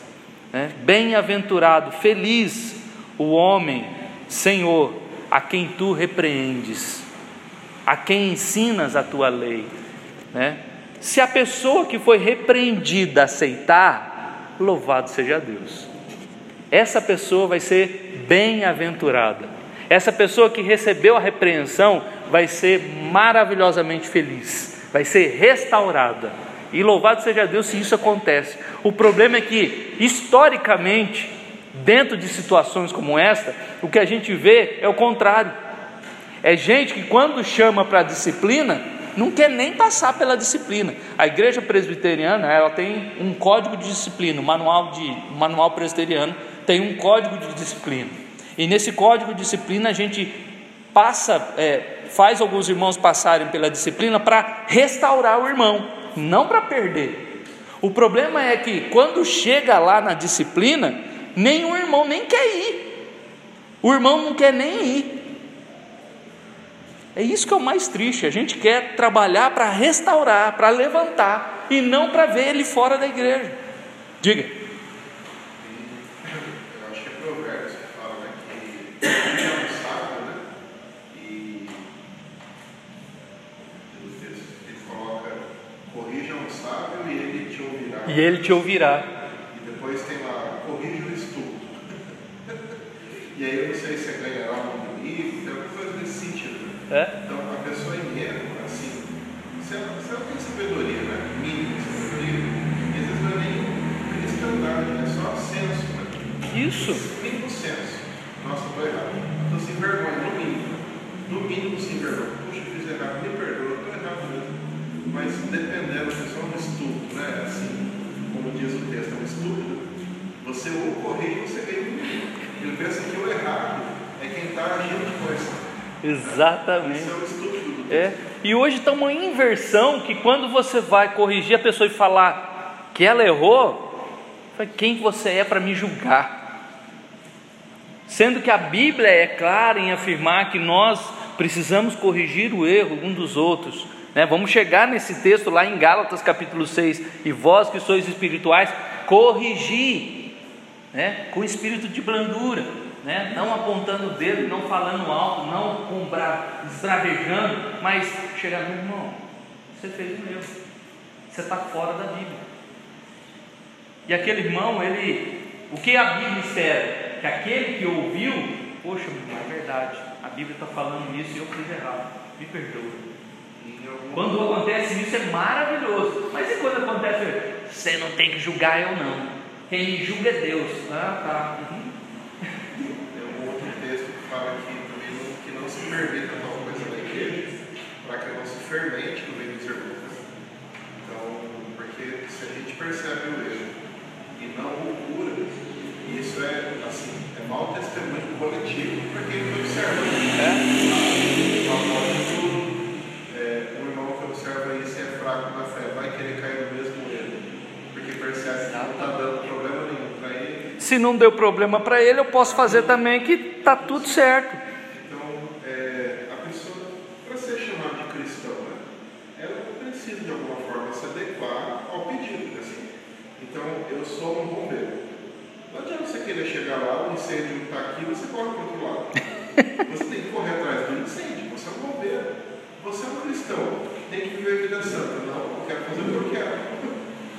Né? Bem-aventurado, feliz o homem, Senhor, a quem tu repreendes, a quem ensinas a tua lei. Né? Se a pessoa que foi repreendida aceitar, louvado seja Deus. Essa pessoa vai ser bem-aventurada. Essa pessoa que recebeu a repreensão vai ser maravilhosamente feliz, vai ser restaurada. E louvado seja Deus se isso acontece. O problema é que, historicamente, dentro de situações como esta, o que a gente vê é o contrário. É gente que, quando chama para a disciplina, não quer nem passar pela disciplina. A igreja presbiteriana ela tem um código de disciplina, um manual, de, um manual presbiteriano tem um código de disciplina. E nesse código de disciplina a gente passa, é, faz alguns irmãos passarem pela disciplina para restaurar o irmão não para perder. O problema é que quando chega lá na disciplina, nenhum irmão nem quer ir. O irmão não quer nem ir. É isso que é o mais triste. A gente quer trabalhar para restaurar, para levantar, e não para ver ele fora da igreja. Diga. E ele te ouvirá. E depois tem lá, corrija o estudo. e aí eu não sei se é ganhará um livro, tem alguma coisa nesse sentido. É? Então a pessoa em erro, assim, se ela, se ela tem sabedoria, né? Mínima sabedoria, e às vezes não é nem cristandade, é só senso. Né? Isso. Mínimo senso. Estou errado. Estou sem vergonha, no mínimo. No mínimo sem vergonha puxa, fiz errado, me perdoa, estou errado mesmo. Mas dependendo, se é um estúpido, né? Assim, como diz o texto, é um estúpido, você ou corrige ou você ganha um Ele pensa que o errado é quem está agindo com essa. Exatamente. Isso é um estúpido. do É. E hoje está uma inversão que quando você vai corrigir a pessoa e falar que ela errou, quem você é para me julgar? Sendo que a Bíblia é clara em afirmar que nós precisamos corrigir o erro um dos outros. né? Vamos chegar nesse texto lá em Gálatas capítulo 6, e vós que sois espirituais, corrigir, né? com espírito de brandura, né? não apontando o dedo, não falando alto, não com bra... esbravejando, mas chegar no irmão, você fez um erro, você está fora da Bíblia. E aquele irmão, ele, o que a Bíblia espera? Que aquele que ouviu, poxa, é verdade, a Bíblia está falando isso e eu fiz errado, me perdoa. Quando acontece isso é maravilhoso, mas e quando acontece, você não tem que julgar eu não, quem me julga é Deus. Ah, tá. Uhum. Tem um outro texto que fala que também não, que não se permita tal coisa da igreja, para que não se fermente no meio dos irmãos. Então, porque se a gente percebe o erro e não o cura, isso é assim, é mau testemunho coletivo para quem não observa. É? É, um irmão que observa isso é fraco na fé, vai querer cair no mesmo erro, porque percebe que não está dando problema nenhum para ele. Se não deu problema para ele, eu posso fazer também que tá tudo certo. A pessoa, para ser chamada de cristão, ela precisa de alguma forma se adequar ao pedido. Assim. Então, eu sou um bombeiro. Não adianta você querer chegar lá, o incêndio está aqui, você corre para o outro lado. Você tem que correr atrás do incêndio, você é um bombeiro. Você é um cristão, tem que viver a vida santa. Não, eu quero fazer o que eu quero.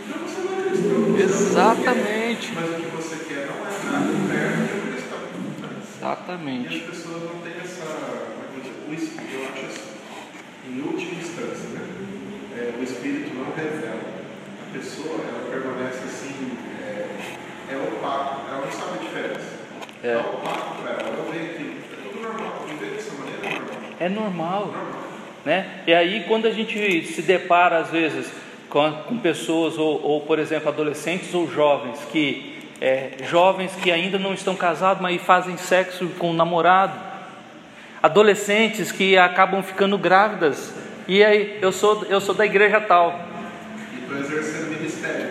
Então você não é cristão. é Exatamente. quer. Mas o que você quer não é nada perto de um cristão. E as Exatamente. pessoas não têm essa. é eu acho assim, em última instância, né? É, o espírito não revela. A pessoa, ela permanece assim, é, é opaco, ela não sabe a diferença. É. É opaco para ela, ela vê aquilo. É tudo normal, viver dessa maneira é normal. É normal. Normal. né? E aí quando a gente se depara às vezes com, com pessoas ou, ou, por exemplo adolescentes ou jovens que é, jovens que ainda não estão casados mas fazem sexo com o namorado, adolescentes que acabam ficando grávidas e aí eu sou eu sou da igreja tal, E estou exercendo.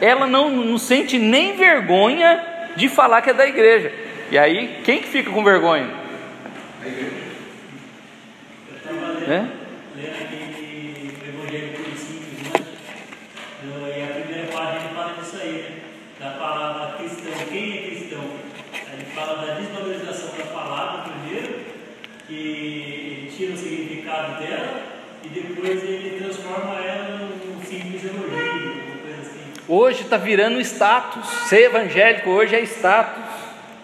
Ela não, não sente nem vergonha de falar que é da igreja. E aí quem que fica com vergonha, A igreja. Eu estava lendo, né? Da palavra cristão. Quem é cristão? A gente fala da desvalorização da palavra primeiro, que ele tira o significado dela e depois ele transforma ela Hoje está virando status. Ser evangélico hoje é status.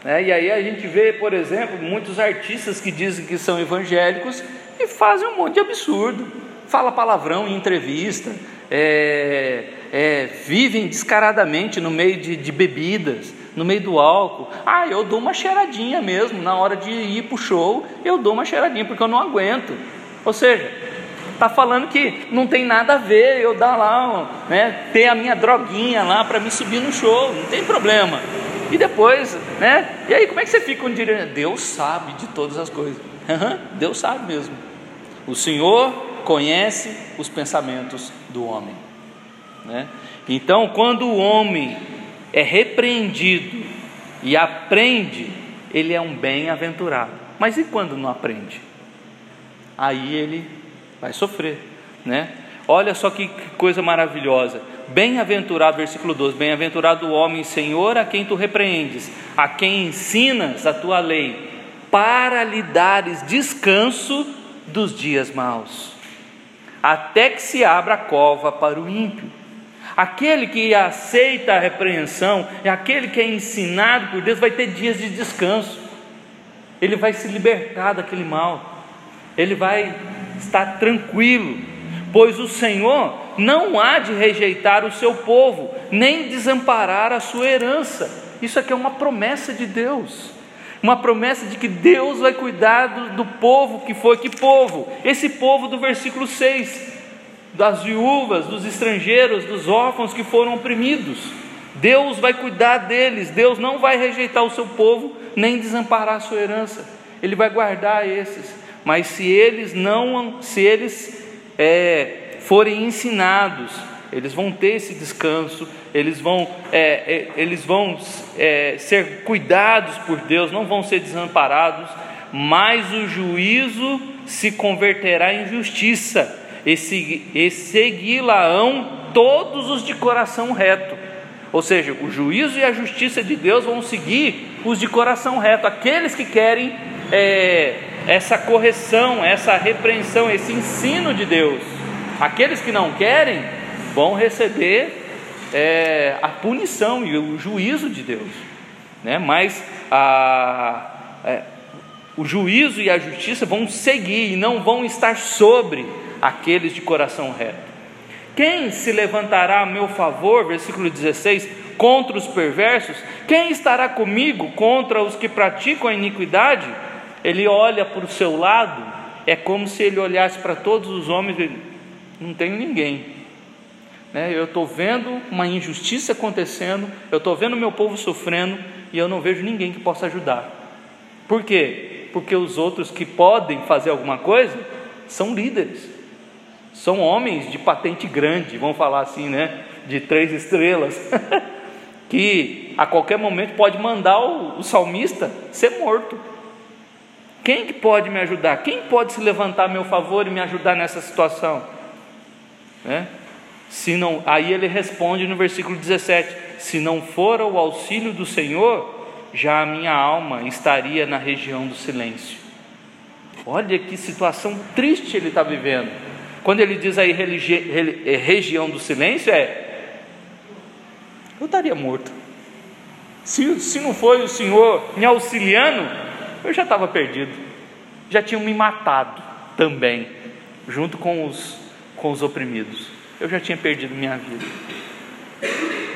né? E aí a gente vê, por exemplo, muitos artistas que dizem que são evangélicos e fazem um monte de absurdo. Fala palavrão em entrevista, é, é, vivem descaradamente no meio de, de bebidas, no meio do álcool. Ah, eu dou uma cheiradinha mesmo, na hora de ir para o show, eu dou uma cheiradinha porque eu não aguento. Ou seja, Está falando que não tem nada a ver eu dar lá, né, ter a minha droguinha lá para me subir no show, não tem problema. E depois, né? E aí como é que você fica um dia? Deus sabe de todas as coisas. Deus sabe mesmo. O Senhor conhece os pensamentos do homem. Né? Então, quando o homem é repreendido e aprende, ele é um bem-aventurado. Mas e quando não aprende? Aí ele vai sofrer, né? Olha só que coisa maravilhosa. Bem-aventurado, versículo 12: Bem-aventurado o homem, Senhor, a quem tu repreendes, a quem ensinas a tua lei, para lhe dares descanso dos dias maus, até que se abra a cova para o ímpio. Aquele que aceita a repreensão, é aquele que é ensinado por Deus, vai ter dias de descanso, ele vai se libertar daquele mal, ele vai estar tranquilo, pois o Senhor não há de rejeitar o seu povo, nem desamparar a sua herança. Isso aqui é uma promessa de Deus. uma promessa de que Deus vai cuidar do, do povo que foi, que povo? Esse povo do versículo 6, das viúvas, dos estrangeiros, dos órfãos que foram oprimidos. Deus vai cuidar deles, Deus não vai rejeitar o seu povo, nem desamparar a sua herança, Ele vai guardar esses. Mas se eles não, se eles é, forem ensinados, eles vão ter esse descanso, eles vão, é, é, eles vão é, ser cuidados por Deus, não vão ser desamparados, mas o juízo se converterá em justiça, e, segui-la-ão todos os de coração reto. Ou seja, o juízo e a justiça de Deus vão seguir os de coração reto, aqueles que querem é, essa correção, essa repreensão, esse ensino de Deus. Aqueles que não querem vão receber é, a punição e o juízo de Deus. Né? Mas a, é, o juízo e a justiça vão seguir e não vão estar sobre aqueles de coração reto. Quem se levantará a meu favor, versículo 16, contra os perversos? Quem estará comigo contra os que praticam a iniquidade? Ele olha para o seu lado, é como se ele olhasse para todos os homens e não tem ninguém. Né? Eu estou vendo uma injustiça acontecendo, eu estou vendo meu povo sofrendo e eu não vejo ninguém que possa ajudar. Por quê? Porque os outros que podem fazer alguma coisa são líderes são homens de patente grande, vamos falar assim, né? De três estrelas, que a qualquer momento pode mandar o, o salmista ser morto. Quem que pode me ajudar? Quem pode se levantar a meu favor e me ajudar nessa situação? Né? Se não, aí ele responde no versículo 17: Se não for o auxílio do Senhor, já a minha alma estaria na região do silêncio. Olha que situação triste ele está vivendo. Quando ele diz aí é, região do silêncio, é eu estaria morto. Se, se não foi o Senhor me auxiliando, eu já estava perdido. Já tinham me matado também, junto com os, com os oprimidos. Eu já tinha perdido minha vida.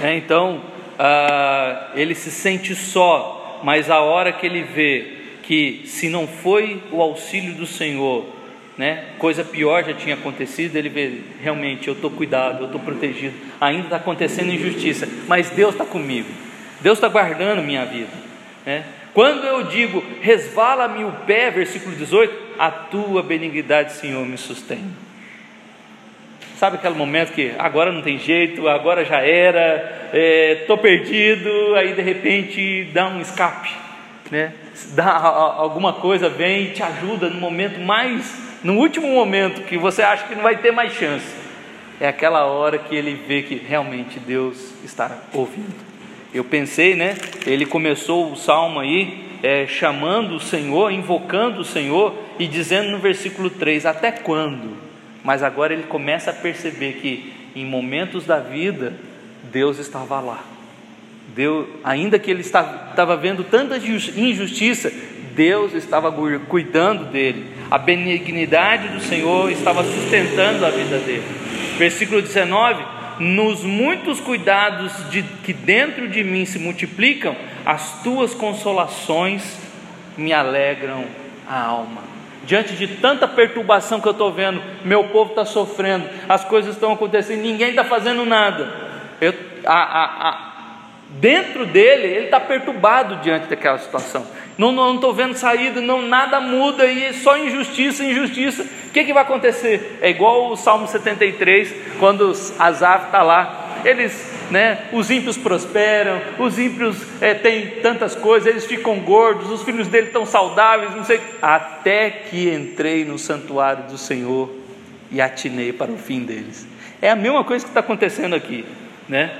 É, então, ah, ele se sente só, mas a hora que ele vê que se não foi o auxílio do Senhor, né? coisa pior já tinha acontecido, ele vê, realmente, eu estou cuidado, eu estou protegido, ainda está acontecendo injustiça, mas Deus está comigo, Deus está guardando minha vida. Né? Quando eu digo, resvala-me o pé, versículo 18, a tua benignidade, Senhor, me sustém. Sabe aquele momento que agora não tem jeito, agora já era, estou é, perdido, aí de repente dá um escape, né? dá alguma coisa, vem e te ajuda no momento mais no último momento que você acha que não vai ter mais chance, é aquela hora que ele vê que realmente Deus está ouvindo. Eu pensei, né? Ele começou o salmo aí é, chamando o Senhor, invocando o Senhor e dizendo no versículo 3: Até quando? Mas agora ele começa a perceber que em momentos da vida Deus estava lá. Deus, ainda que ele estava, estava vendo tanta injustiça, Deus estava cuidando dele, a benignidade do Senhor estava sustentando a vida dele. Versículo 19: Nos muitos cuidados de, que dentro de mim se multiplicam, as tuas consolações me alegram a alma. Diante de tanta perturbação que eu estou vendo, meu povo está sofrendo, as coisas estão acontecendo, ninguém está fazendo nada. Eu, a, a, a, dentro dele, ele está perturbado diante daquela situação não estou vendo saída, não, nada muda e só injustiça, injustiça. O que, que vai acontecer? É igual o Salmo 73, quando Asaf está lá, eles, né, os ímpios prosperam, os ímpios é, têm tantas coisas, eles ficam gordos, os filhos dele estão saudáveis, não sei, até que entrei no santuário do Senhor e atinei para o fim deles. É a mesma coisa que está acontecendo aqui, né?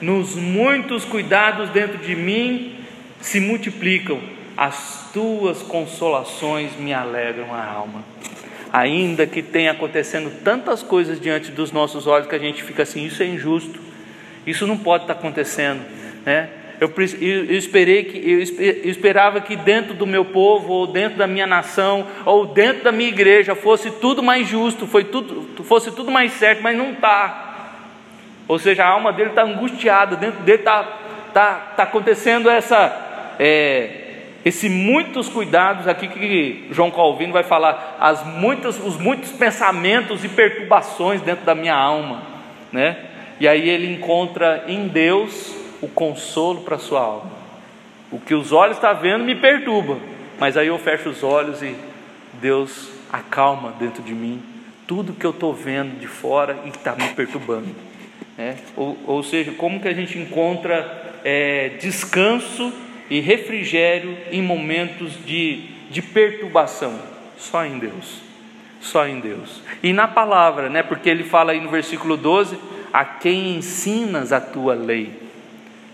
Nos muitos cuidados dentro de mim se multiplicam as tuas consolações me alegram a alma. Ainda que tenha acontecendo tantas coisas diante dos nossos olhos que a gente fica assim, isso é injusto, isso não pode estar acontecendo, né? Eu, eu, esperei que eu esperava que dentro do meu povo ou dentro da minha nação ou dentro da minha igreja fosse tudo mais justo, foi tudo, fosse tudo mais certo, mas não está. Ou seja, a alma dele está angustiada, dentro dele está tá, tá acontecendo essa é, esse muitos cuidados aqui que João Calvino vai falar, as muitas, os muitos pensamentos e perturbações dentro da minha alma, né? E aí ele encontra em Deus o consolo para sua alma. O que os olhos estão tá vendo me perturba, mas aí eu fecho os olhos e Deus acalma dentro de mim tudo que eu estou vendo de fora e está me perturbando. É? Ou, ou, seja, como que a gente encontra é, descanso e refrigério em momentos de, de perturbação? Só em Deus. Só em Deus. E na palavra, né? Porque ele fala aí no versículo 12: a quem ensinas a tua lei.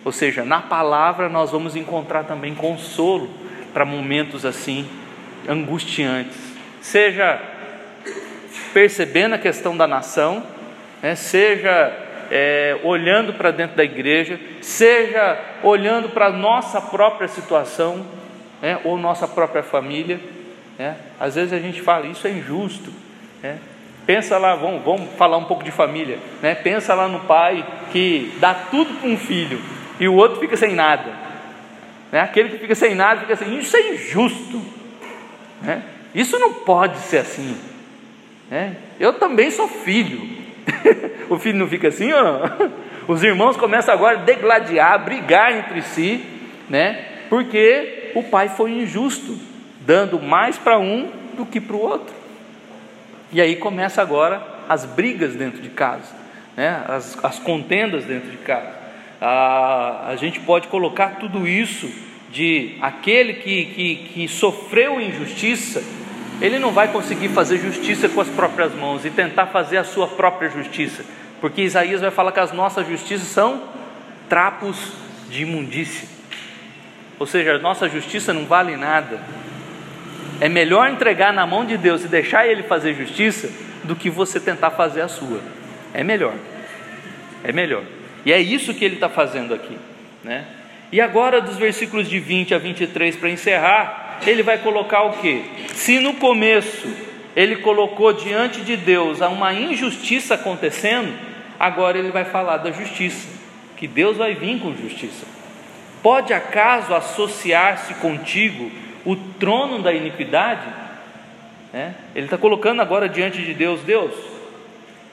Ou seja, na palavra nós vamos encontrar também consolo para momentos assim angustiantes. Seja percebendo a questão da nação, né, seja é, olhando para dentro da igreja, seja olhando para a nossa própria situação, né, ou nossa própria família. Né. Às vezes a gente fala, isso é injusto. Né. Pensa lá, vamos, vamos falar um pouco de família. Né? Pensa lá no pai que dá tudo para um filho e o outro fica sem nada. Né? Aquele que fica sem nada fica assim, isso é injusto. Né? Isso não pode ser assim. Né? Eu também sou filho. o filho não fica assim, não? Os irmãos começam agora a degladiar, a brigar entre si, né? Porque o pai foi injusto, dando mais para um do que para o outro. E aí começa agora as brigas dentro de casa, né? as, as contendas dentro de casa a, a gente pode colocar tudo isso de aquele que, que, que sofreu injustiça, ele não vai conseguir fazer justiça com as próprias mãos e tentar fazer a sua própria justiça, porque Isaías vai falar que as nossas justiças são trapos de imundícia, ou seja, a nossa justiça não vale nada. É melhor entregar na mão de Deus e deixar Ele fazer justiça do que você tentar fazer a sua. É melhor. É melhor. E é isso que ele está fazendo aqui. Né? E agora, dos versículos de 20 a 23, para encerrar, ele vai colocar o que? Se no começo ele colocou diante de Deus uma injustiça acontecendo, agora ele vai falar da justiça, que Deus vai vir com justiça. Pode acaso associar-se contigo o trono da iniquidade? Né? Ele está colocando agora diante de Deus, Deus,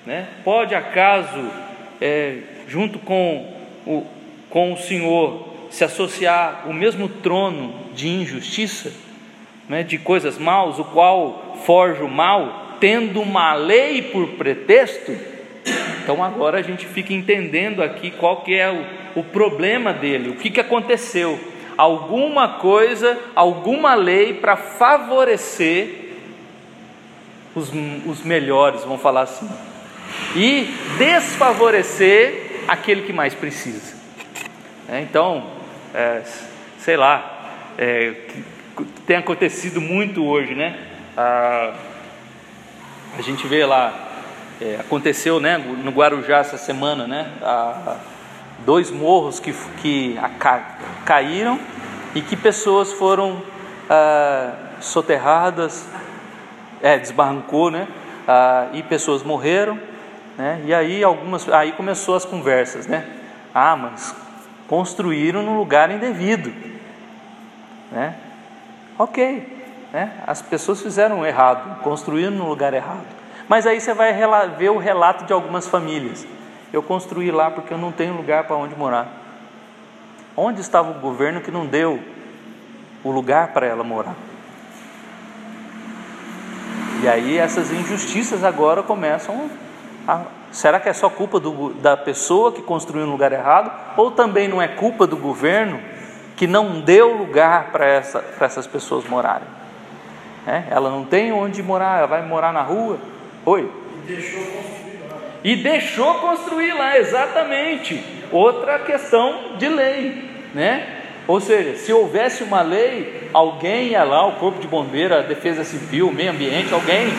né? pode acaso é, junto com o, com o Senhor, se associar o mesmo trono de injustiça, né, de coisas maus, o qual forja o mal, tendo uma lei por pretexto, então agora a gente fica entendendo aqui qual que é o, o problema dele, o que, que aconteceu. Alguma coisa, alguma lei para favorecer os, os melhores, vamos falar assim, e desfavorecer aquele que mais precisa. É, então, é, sei lá, é, tem acontecido muito hoje, né? A, a gente vê lá, é, aconteceu né, no Guarujá essa semana, né? A, dois morros que, que a, caíram e que pessoas foram ah, soterradas, é, desbarrancou, né? Ah, e pessoas morreram né? E aí algumas, aí começou as conversas, né? Ah, mas construíram no lugar indevido, né? Ok, né? As pessoas fizeram errado, construíram no lugar errado. Mas aí você vai ver o relato de algumas famílias. Eu construí lá porque eu não tenho lugar para onde morar. Onde estava o governo que não deu o lugar para ela morar? E aí essas injustiças agora começam ah, será que é só culpa do, da pessoa que construiu no lugar errado? Ou também não é culpa do governo que não deu lugar para essa, essas pessoas morarem? É, ela não tem onde morar, ela vai morar na rua? Oi? E deixou construir lá. E deixou construir lá, exatamente. Outra questão de lei, né? Ou seja, se houvesse uma lei, alguém ia lá, o corpo de bombeiro, a defesa civil, meio ambiente, alguém,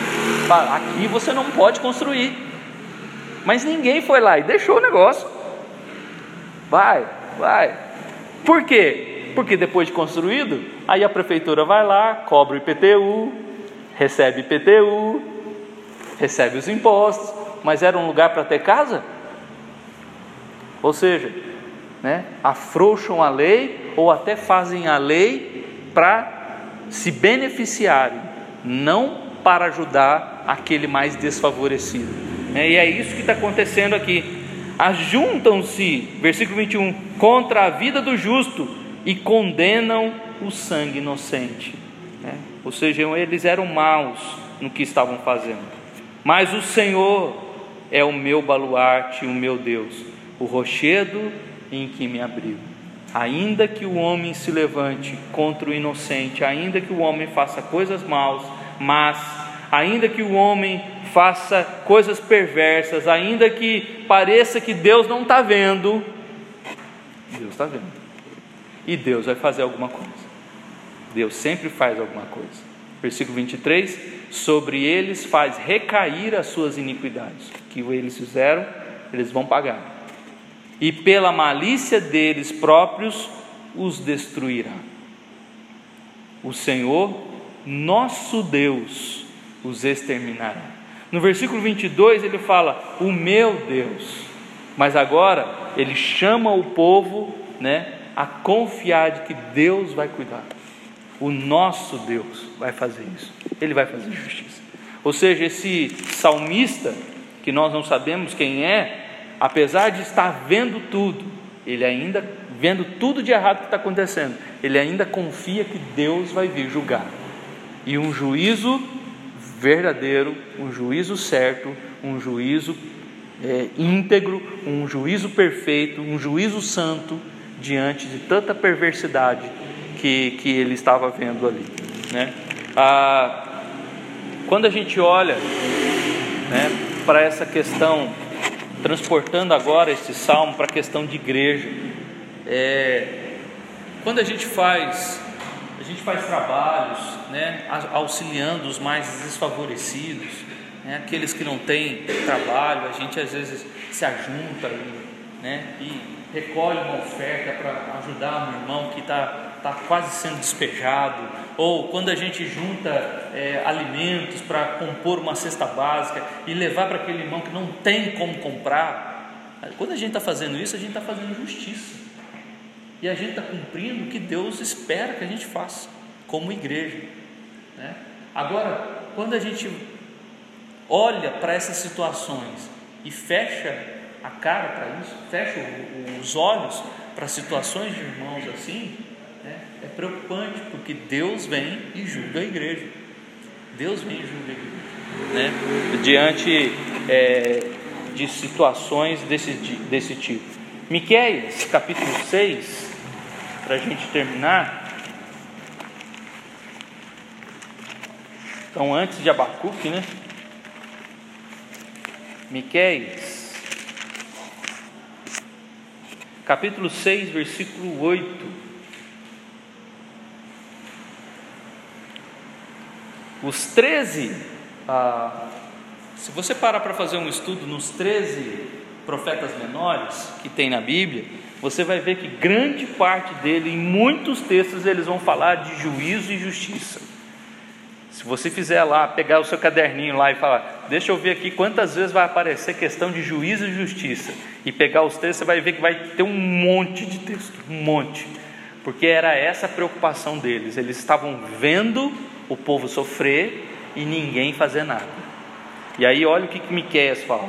fala, aqui você não pode construir. Mas ninguém foi lá e deixou o negócio. Vai, vai. Por quê? Porque depois de construído, aí a prefeitura vai lá, cobra o IPTU, recebe IPTU, recebe os impostos, mas era um lugar para ter casa? Ou seja, né, afrouxam a lei ou até fazem a lei para se beneficiarem, não para ajudar aquele mais desfavorecido. É, e é isso que está acontecendo aqui. Ajuntam-se, versículo 21, contra a vida do justo e condenam o sangue inocente. É, ou seja, eles eram maus no que estavam fazendo. Mas o Senhor é o meu baluarte, o meu Deus, o rochedo em que me abrigo. Ainda que o homem se levante contra o inocente, ainda que o homem faça coisas maus, mas ainda que o homem faça coisas perversas, ainda que pareça que Deus não está vendo, Deus está vendo. E Deus vai fazer alguma coisa. Deus sempre faz alguma coisa. Versículo 23: Sobre eles faz recair as suas iniquidades. O que eles fizeram, eles vão pagar e pela malícia deles próprios os destruirá. O Senhor, nosso Deus, os exterminará. No versículo 22 ele fala: O meu Deus. Mas agora ele chama o povo, né, a confiar de que Deus vai cuidar. O nosso Deus vai fazer isso. Ele vai fazer justiça. Ou seja, esse salmista, que nós não sabemos quem é, apesar de estar vendo tudo, ele ainda vendo tudo de errado que está acontecendo, ele ainda confia que Deus vai vir julgar. E um juízo verdadeiro, um juízo certo, um juízo é, íntegro, um juízo perfeito, um juízo santo diante de tanta perversidade que, que ele estava vendo ali. Né? Ah, quando a gente olha né, para essa questão transportando agora esse salmo para a questão de igreja. É, quando a gente faz, a gente faz trabalhos, né, auxiliando os mais desfavorecidos, né, aqueles que não têm trabalho, a gente às vezes se ajunta né, e recolhe uma oferta para ajudar um irmão que está tá quase sendo despejado, ou quando a gente junta é, alimentos para compor uma cesta básica e levar para aquele irmão que não tem como comprar, quando a gente está fazendo isso, a gente está fazendo justiça e a gente está cumprindo o que Deus espera que a gente faça como igreja. Né? Agora, quando a gente olha para essas situações e fecha a cara para isso, fecha os olhos para situações de irmãos assim, né? É preocupante, porque Deus vem e julga a igreja. Deus vem e julga a igreja. Né? Diante é, de situações desse, desse tipo. Miqueias, capítulo 6, para a gente terminar. Então, antes de Abacuque, né? Miqueias, capítulo 6, versículo 8. Os 13, ah, se você parar para fazer um estudo nos 13 profetas menores que tem na Bíblia, você vai ver que grande parte dele, em muitos textos, eles vão falar de juízo e justiça. Se você fizer lá, pegar o seu caderninho lá e falar, deixa eu ver aqui quantas vezes vai aparecer questão de juízo e justiça, e pegar os textos, você vai ver que vai ter um monte de texto, um monte, porque era essa a preocupação deles, eles estavam vendo o povo sofrer e ninguém fazer nada. E aí olha o que, que Miqueias fala.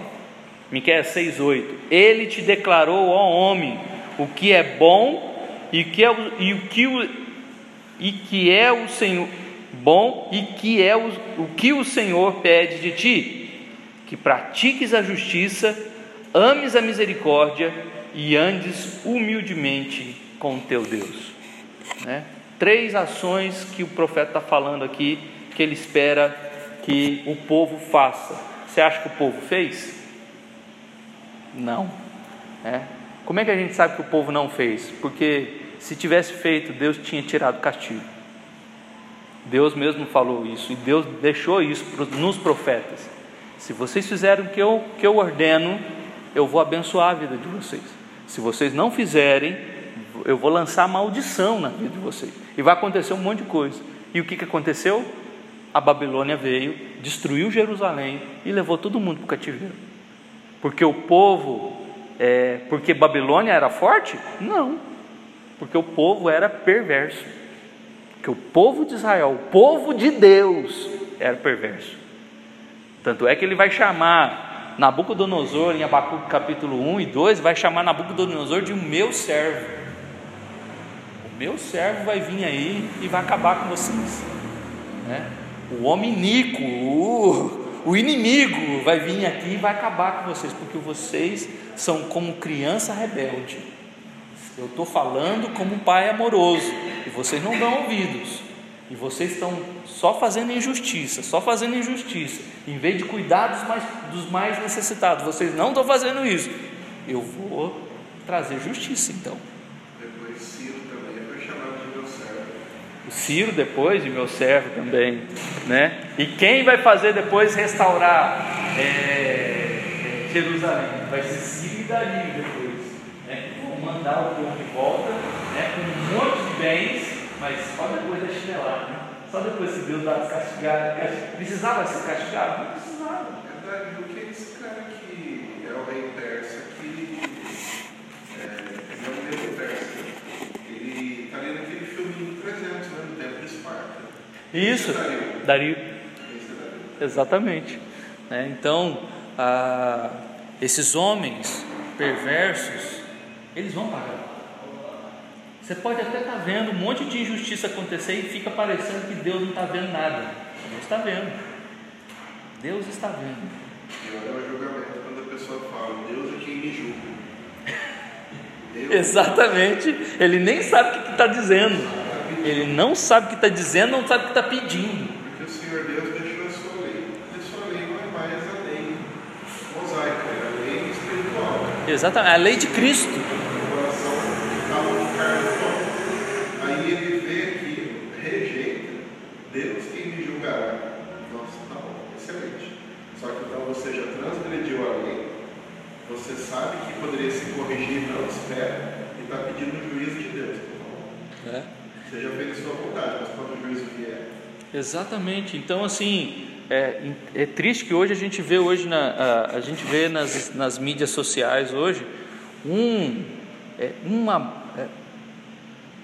Miqueias 6,8 Ele te declarou, ó homem, o que é bom e o que é, e o, que o, e que é o Senhor bom e que é o, o que o Senhor pede de ti, que pratiques a justiça, ames a misericórdia e andes humildemente com teu Deus. Né? Três ações que o profeta está falando aqui, que ele espera que o povo faça. Você acha que o povo fez? Não. É. Como é que a gente sabe que o povo não fez? Porque se tivesse feito, Deus tinha tirado o castigo. Deus mesmo falou isso e Deus deixou isso nos profetas. Se vocês fizerem o que eu, que eu ordeno, eu vou abençoar a vida de vocês. Se vocês não fizerem, eu vou lançar maldição na vida de vocês. E vai acontecer um monte de coisa. E o que, que aconteceu? A Babilônia veio, destruiu Jerusalém e levou todo mundo para o cativeiro. Porque o povo, é, porque Babilônia era forte? Não, porque o povo era perverso, Porque o povo de Israel, o povo de Deus, era perverso. Tanto é que ele vai chamar Nabucodonosor, em Abacuque capítulo 1 e 2, vai chamar Nabucodonosor de meu servo. O meu servo vai vir aí e vai acabar com vocês. Né? O homem iníquo, o, o inimigo vai vir aqui e vai acabar com vocês, porque vocês são como criança rebelde. Eu estou falando como um pai amoroso e vocês não dão ouvidos. E vocês estão só fazendo injustiça, só fazendo injustiça. Em vez de cuidar dos mais, dos mais necessitados, vocês não estão fazendo isso. Eu vou trazer justiça então. Depois Ciro também foi chamado de meu servo. O Ciro depois de meu servo também, né? E quem vai fazer depois restaurar é, Jerusalém? Vai ser Ciro e Dario depois, né? Vão mandar o povo de volta, né? Com um monte de bens, mas só depois da chinelada, né? Só depois que Deus vai castigar, precisava ser castigado? Não precisava. É Dario, que é esse cara que é o rei persa que é, ele é um rei persa. Ele está ali naquele filminho 300, né? No tempo de Esparta. Isso, é Dario. É Dario. Exatamente. né? Então, ah, esses homens perversos, eles vão pagar. Você pode até estar vendo um monte de injustiça acontecer e fica parecendo que Deus não está vendo nada. Deus está vendo. Deus está vendo. E olha o julgamento quando a pessoa fala, Deus é quem me julga. Exatamente. Ele nem sabe o que está dizendo. Ele não sabe o que está dizendo, não sabe o que está pedindo. Porque o Senhor Deus deixou a sua lei. E a sua lei não é mais a lei mosaica, é a lei espiritual. Exatamente. A lei de Cristo. Pó. Aí ele vê aquilo, rejeita. Deus quem me julgará. Nossa, tá bom, excelente. Só que então você já transgrediu a lei. Você sabe que poderia se corrigir, não espera. E está pedindo o juízo de Deus. Tá bom? É. Você já fez a sua vontade, mas Exatamente. Então, assim, é, é triste que hoje a gente vê hoje na, a, a gente vê nas, nas mídias sociais hoje um é, uma é,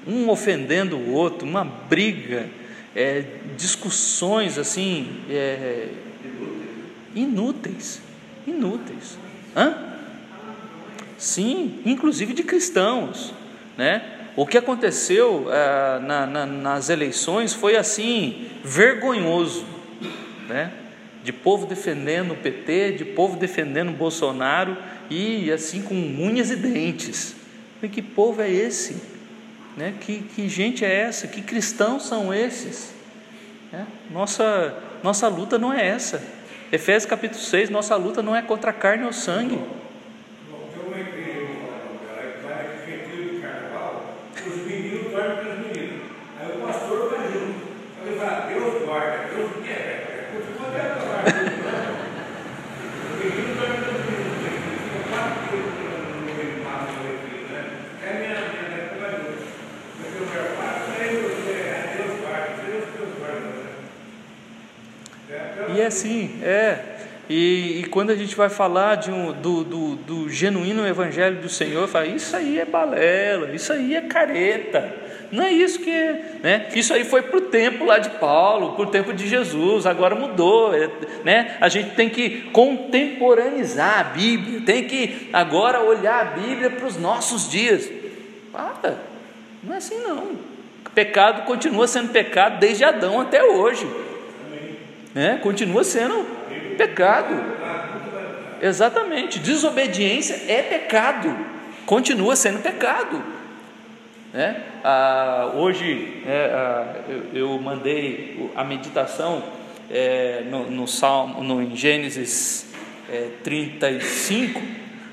um ofendendo o outro, uma briga, é, discussões assim é, inúteis, inúteis. Hã? Sim, inclusive de cristãos, né? O que aconteceu ah, na- na- nas eleições foi assim vergonhoso, né? De povo defendendo o PT, de povo defendendo o Bolsonaro e assim com unhas e dentes. E que povo é esse? Né? Que, que gente é essa? Que cristãos são esses? né? Nossa, nossa luta não é essa. Efésios capítulo 6, nossa luta não é contra a carne ou sangue. Bom, tem uma igreja, cara, vai naquele retiro de carnaval, os meninos dormem com as meninas. Aí o pastor vai junto. Aí ele fala, Deus guarda, Deus quer, é coisa que pode acabar. Os meninos dormem com os meninos, eles ficam quatro dias no meio do mato, no retiro, né? É a minha, minha neto vai junto. Mas eu quero falar, aí você, é Deus guarda, Deus, Deus guarda, né? É, E é assim, é. E, e quando a gente vai falar de um, do, do, do genuíno evangelho do Senhor, fala, isso aí é balela, isso aí é careta. Não é isso que né? Isso aí foi para o tempo lá de Paulo, para o tempo de Jesus, agora mudou, é, né? A gente tem que contemporaneizar a Bíblia, tem que agora olhar a Bíblia para os nossos dias. Para, não é assim não. Pecado continua sendo pecado desde Adão até hoje né? continua sendo pecado. Exatamente, desobediência é pecado, continua sendo pecado. Né? Ah, hoje é, ah, eu, eu mandei a meditação é, no, no Salmo, no, em Gênesis é, 35,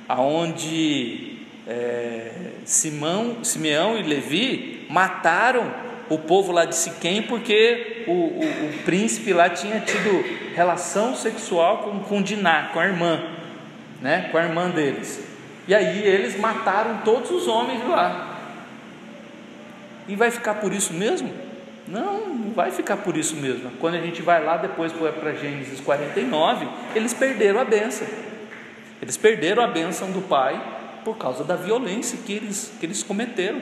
aonde é, Simão, Simeão e Levi mataram o povo lá de Siquém porque o, o, o príncipe lá tinha tido relação sexual com, com Diná, com a irmã, né? com a irmã deles. E aí eles mataram todos os homens lá. E vai ficar por isso mesmo? Não, não vai ficar por isso mesmo. Quando a gente vai lá depois para Gênesis 49, eles perderam a benção. Eles perderam a bênção do pai por causa da violência que eles, que eles cometeram.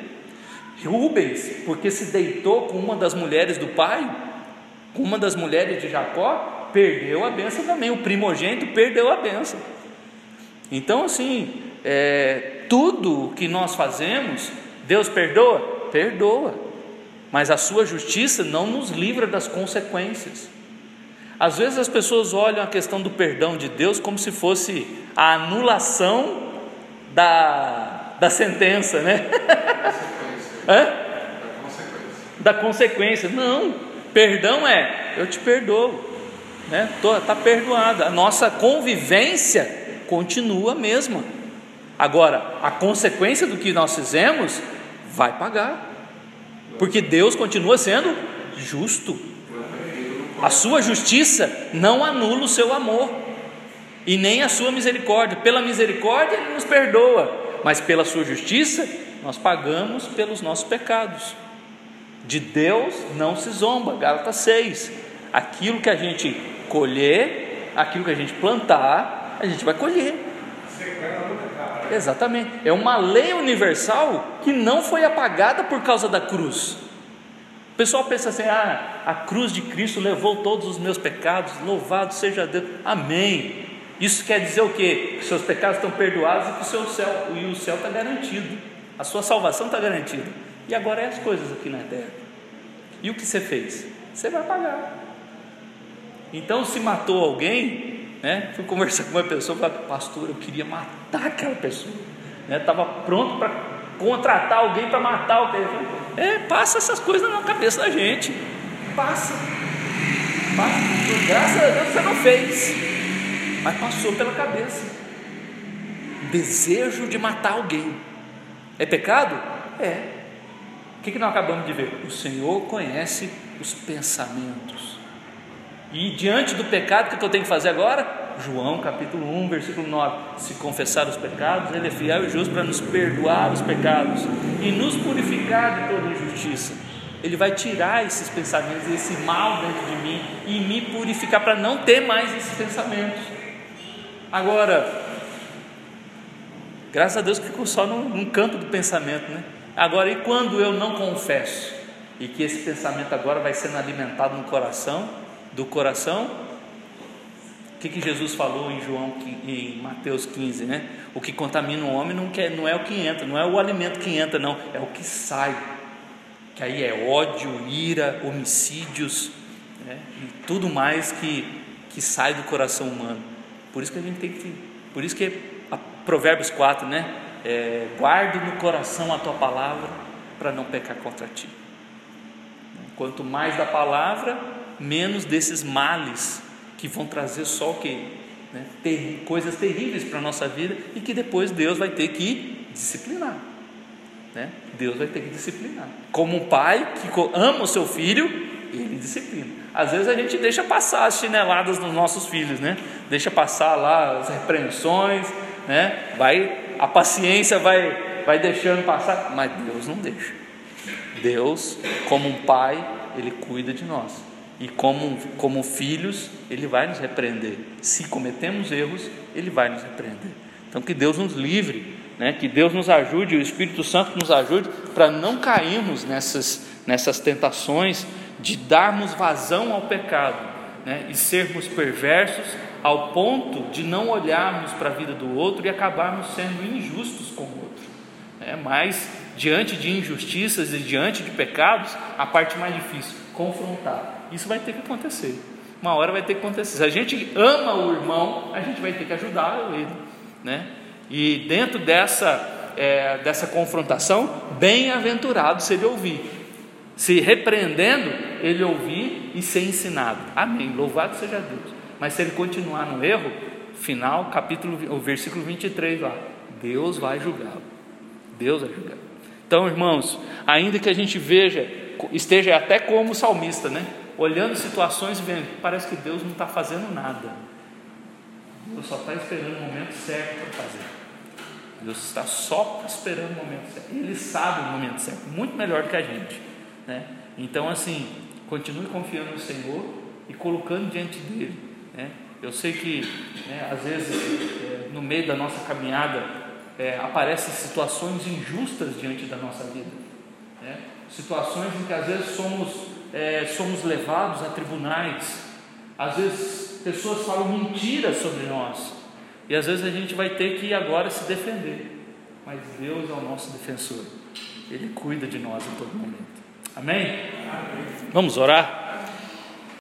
Rubens, porque se deitou com uma das mulheres do pai, com uma das mulheres de Jacó, perdeu a benção também. O primogênito perdeu a benção. Então, assim, é, tudo que nós fazemos, Deus perdoa? Perdoa. Mas a sua justiça não nos livra das consequências. Às vezes as pessoas olham a questão do perdão de Deus como se fosse a anulação da, da sentença, né? Hã? Da consequência. Da consequência. Não, perdão é eu te perdoo, né? Está perdoado. A nossa convivência continua a mesma. Agora, a consequência do que nós fizemos vai pagar, porque Deus continua sendo justo. A sua justiça não anula o seu amor e nem a sua misericórdia. Pela misericórdia ele nos perdoa, mas pela sua justiça nós pagamos pelos nossos pecados. De Deus não se zomba. Gálatas 6. Aquilo que a gente colher, aquilo que a gente plantar, a gente vai colher. Exatamente. É uma lei universal que não foi apagada por causa da cruz. O pessoal pensa assim: ah, a cruz de Cristo levou todos os meus pecados, louvado seja Deus. Amém. Isso quer dizer o quê? Que seus pecados estão perdoados e que o seu céu e o céu está garantido. A sua salvação está garantida. E agora é as coisas aqui na terra. E o que você fez? Você vai pagar. Então, se matou alguém, né? Fui conversar com uma pessoa, falei, pastor, eu queria matar aquela pessoa. Estava né? pronto para contratar alguém para matar alguém. É, passa essas coisas na cabeça da gente. Passa. Passa. Graças a Deus você não fez. Mas passou pela cabeça. Desejo de matar alguém. É pecado? É. O que, nós acabamos de ver? O Senhor conhece os pensamentos. E diante do pecado, o que eu tenho que fazer agora? João capítulo 1, versículo 9: Se confessar os pecados, Ele é fiel e justo para nos perdoar os pecados e nos purificar de toda injustiça. Ele vai tirar esses pensamentos, esse mal dentro de mim e me purificar para não ter mais esses pensamentos. Agora, graças a Deus que ficou só num, num campo do pensamento, né? Agora, e quando eu não confesso e que esse pensamento agora vai sendo alimentado no coração, do coração o que, que Jesus falou em João em Mateus 15, né? O que contamina o homem não, quer, não é o que entra, não é o alimento que entra, não, é o que sai. Que aí é ódio, ira, homicídios, né? e tudo mais que, que sai do coração humano. Por isso que a gente tem que. Por isso que a Provérbios 4, né? É, guarde no coração a tua palavra para não pecar contra ti. Quanto mais da palavra, menos desses males que vão trazer só o que? Né? Ter, coisas terríveis para a nossa vida e que depois Deus vai ter que disciplinar. Né? Deus vai ter que disciplinar. Como um pai que ama o seu filho, ele disciplina. Às vezes a gente deixa passar as chineladas dos nossos filhos, né? Deixa passar lá as repreensões, né? Vai, a paciência vai, vai deixando passar, mas Deus não deixa. Deus, como um pai, ele cuida de nós. E como, como filhos, Ele vai nos repreender. Se cometemos erros, Ele vai nos repreender. Então, que Deus nos livre, né? que Deus nos ajude, o Espírito Santo nos ajude para não cairmos nessas, nessas tentações de darmos vazão ao pecado né? e sermos perversos ao ponto de não olharmos para a vida do outro e acabarmos sendo injustos com o outro. É, mas, diante de injustiças e diante de pecados, a parte mais difícil, confrontar isso vai ter que acontecer. Uma hora vai ter que acontecer. Se a gente ama o irmão, a gente vai ter que ajudar ele, né? E dentro dessa é, dessa confrontação, bem-aventurado se ele ouvir, se repreendendo, ele ouvir e ser ensinado. Amém. Louvado seja Deus. Mas se ele continuar no erro, final, capítulo, o versículo 23 lá, Deus vai julgá-lo. Deus vai julgar. Então, irmãos, ainda que a gente veja, esteja até como salmista, né? olhando situações e vendo, parece que Deus não está fazendo nada. Deus só está esperando o momento certo para fazer. Deus está só esperando o momento certo. Ele sabe o momento certo, muito melhor do que a gente. Né? Então, assim, continue confiando no Senhor e colocando diante dele. Né? Eu sei que, né, às vezes, é, no meio da nossa caminhada, é, aparecem situações injustas diante da nossa vida. né? situações em que às vezes somos, é, somos levados a tribunais, às vezes pessoas falam mentiras sobre nós, e às vezes a gente vai ter que agora se defender, mas Deus é o nosso defensor, Ele cuida de nós em todo momento. Amém? Amém. Vamos orar?